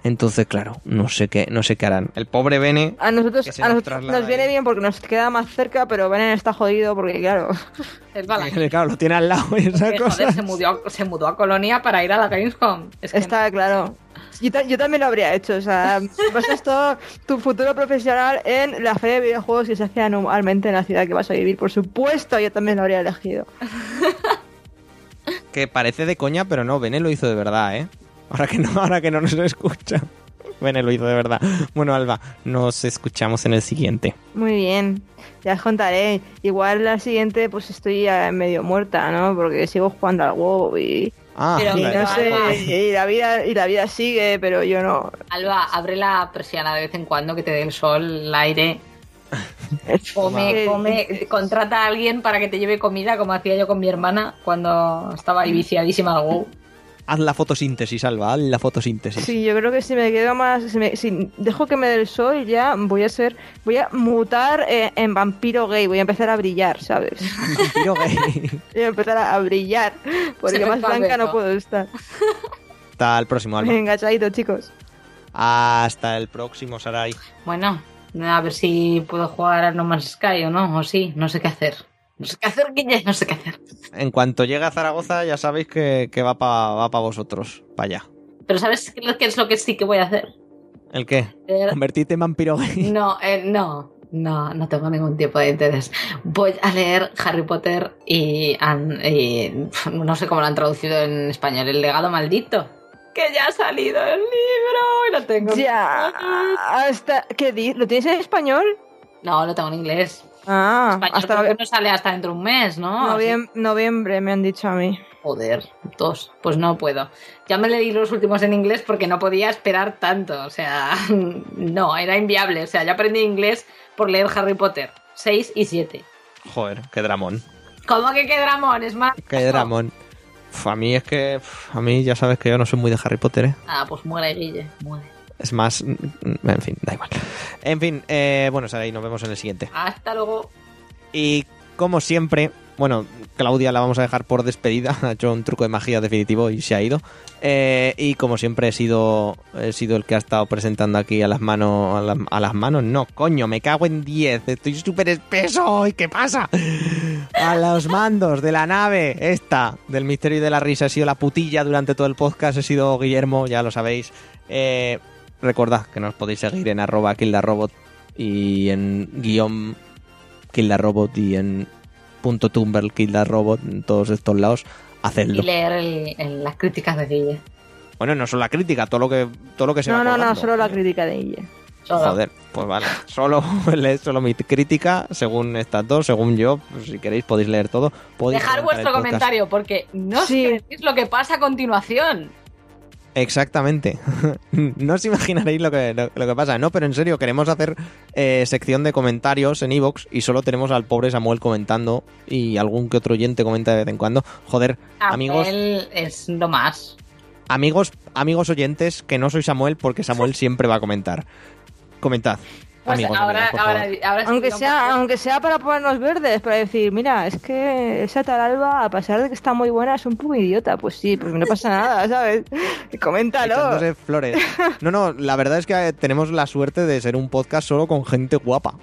Entonces, claro, no sé qué, no sé qué harán. El pobre Bene. A nosotros, a nos nosotros nos viene ahí. bien porque nos queda más cerca, pero Benen está jodido porque, claro, [laughs] Es bala. [laughs] Claro, lo tiene al lado y esa cosa. joder, se mudó, se mudó a Colonia para ir a la Gamescom. Es que está claro. Yo, ta- yo también lo habría hecho, o sea, [laughs] basas todo tu futuro profesional en la feria de videojuegos que se hace anualmente en la ciudad que vas a vivir, por supuesto, yo también lo habría elegido. Que parece de coña, pero no, Bene lo hizo de verdad, ¿eh? Ahora que no, ahora que no nos escucha. Bene lo hizo de verdad. Bueno, Alba, nos escuchamos en el siguiente. Muy bien, ya os contaré. Igual la siguiente, pues estoy ya medio muerta, ¿no? Porque sigo jugando al WoW y, Ah, Pero y no sé, y la vida y la vida sigue, pero yo no. Alba, abre la persiana de vez en cuando que te dé el sol, el aire. [laughs] Come, come, contrata a alguien para que te lleve comida, como hacía yo con mi hermana cuando estaba ahí viciadísima al WoW. Haz la fotosíntesis, Alba, haz la fotosíntesis. Sí, yo creo que si me quedo más, si, me- si dejo que me dé el sol ya voy a ser, voy a mutar eh, en vampiro gay, voy a empezar a brillar, ¿sabes? [laughs] Vampiro gay. [laughs] Voy a empezar a, a brillar, porque más blanca no puedo estar. Hasta el próximo, Alba. Venga, chaito, chicos. Hasta el próximo, Sarai. Bueno, a ver si puedo jugar a No Man's Sky o no, o sí, no sé qué hacer. No sé qué hacer, Guille, no sé qué hacer. En cuanto llegue a Zaragoza, ya sabéis que, que va para va pa vosotros, para allá. Pero ¿sabes qué es lo que sí que voy a hacer? ¿El qué? Leer- Convertirte en vampiro gay. [laughs] No, eh, no, no, no tengo ningún tipo de interés. Voy a leer Harry Potter y, y [laughs] no sé cómo lo han traducido en español, El legado maldito. Que ya ha salido el libro y lo tengo. en Ya, hasta, ¿qué di? ¿Lo tienes en español? No, lo tengo en inglés. Ah, español hasta creo que no sale hasta dentro de un mes, ¿no? Noviembre me han dicho a mí. Joder, dos. Pues no puedo. Ya me leí los últimos en inglés porque no podía esperar tanto. O sea, [laughs] no, era inviable. O sea, ya aprendí inglés por leer Harry Potter. 6 y 7. Joder, qué dramón. ¿Cómo que qué dramón? Es más. Qué dramón. Uf, a mí es que. uf, a mí ya sabes que yo no soy muy de Harry Potter, ¿eh? Ah, pues muere, Guille. Muere. Es más. En fin, da igual. En fin, eh, bueno, Sarai, nos vemos en el siguiente. Hasta luego. Y como siempre, bueno, Claudia la vamos a dejar por despedida, ha hecho un truco de magia definitivo y se ha ido. Eh, y como siempre he sido, he sido el que ha estado presentando aquí a las manos, a las manos, no, coño, me cago en 10, estoy súper espeso hoy, ¿qué pasa? A los mandos de la nave, esta, del misterio y de la risa, he sido la putilla durante todo el podcast, he sido Guillermo, ya lo sabéis. Eh, recordad que nos podéis seguir en arroba kildarrobot y en guion kildarrobot y en punto tumblr kildarrobot en todos estos lados Y hacedlo leer el- el- las críticas de Guille. bueno no solo la crítica todo lo que todo lo que se No, va no, no, colgando. solo la crítica de ella. Solo. joder pues vale solo [laughs] leed solo mi crítica según estas dos según yo pues, si queréis podéis leer todo podéis Dejar vuestro comentario porque no Sí. sabéis lo que pasa a continuación. Exactamente. [laughs] no os imaginaréis lo que, lo, lo que pasa. No, pero en serio, queremos hacer eh, sección de comentarios en Evox y solo tenemos al pobre Samuel comentando y algún que otro oyente comenta de vez en cuando. Joder, amigos, Samuel es lo más. amigos, amigos oyentes, que no soy Samuel porque Samuel [laughs] siempre va a comentar. Comentad. Pues amigos, ahora, amigas, por ahora, favor. ahora sí Aunque que sea, aunque sea para ponernos verdes, para decir, mira, es que esa tal Alba, a pesar de que está muy buena, es un poco idiota. Pues sí, pues no pasa nada, [laughs] ¿sabes? Coméntalo. Echándose flores. No, no, la verdad es que eh, tenemos la suerte de ser un podcast solo con gente guapa.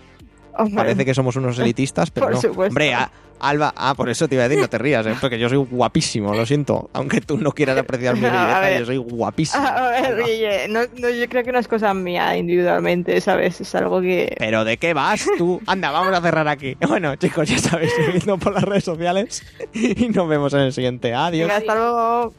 Hombre, Parece que somos unos elitistas, pero Por no. supuesto. Hombre, a- Alba, ah, por eso te iba a decir, no te rías, ¿eh? porque yo soy guapísimo, lo siento. Aunque tú no quieras apreciar mi [laughs] belleza, yo soy guapísimo. A ver. Guille, no, no, yo creo que no es cosa mía individualmente, ¿sabes? Es algo que... Pero ¿de qué vas tú? Anda, vamos a cerrar aquí. [laughs] Bueno, chicos, ya sabéis, seguidnos por las redes sociales y nos vemos en el siguiente. Adiós. Venga, hasta luego.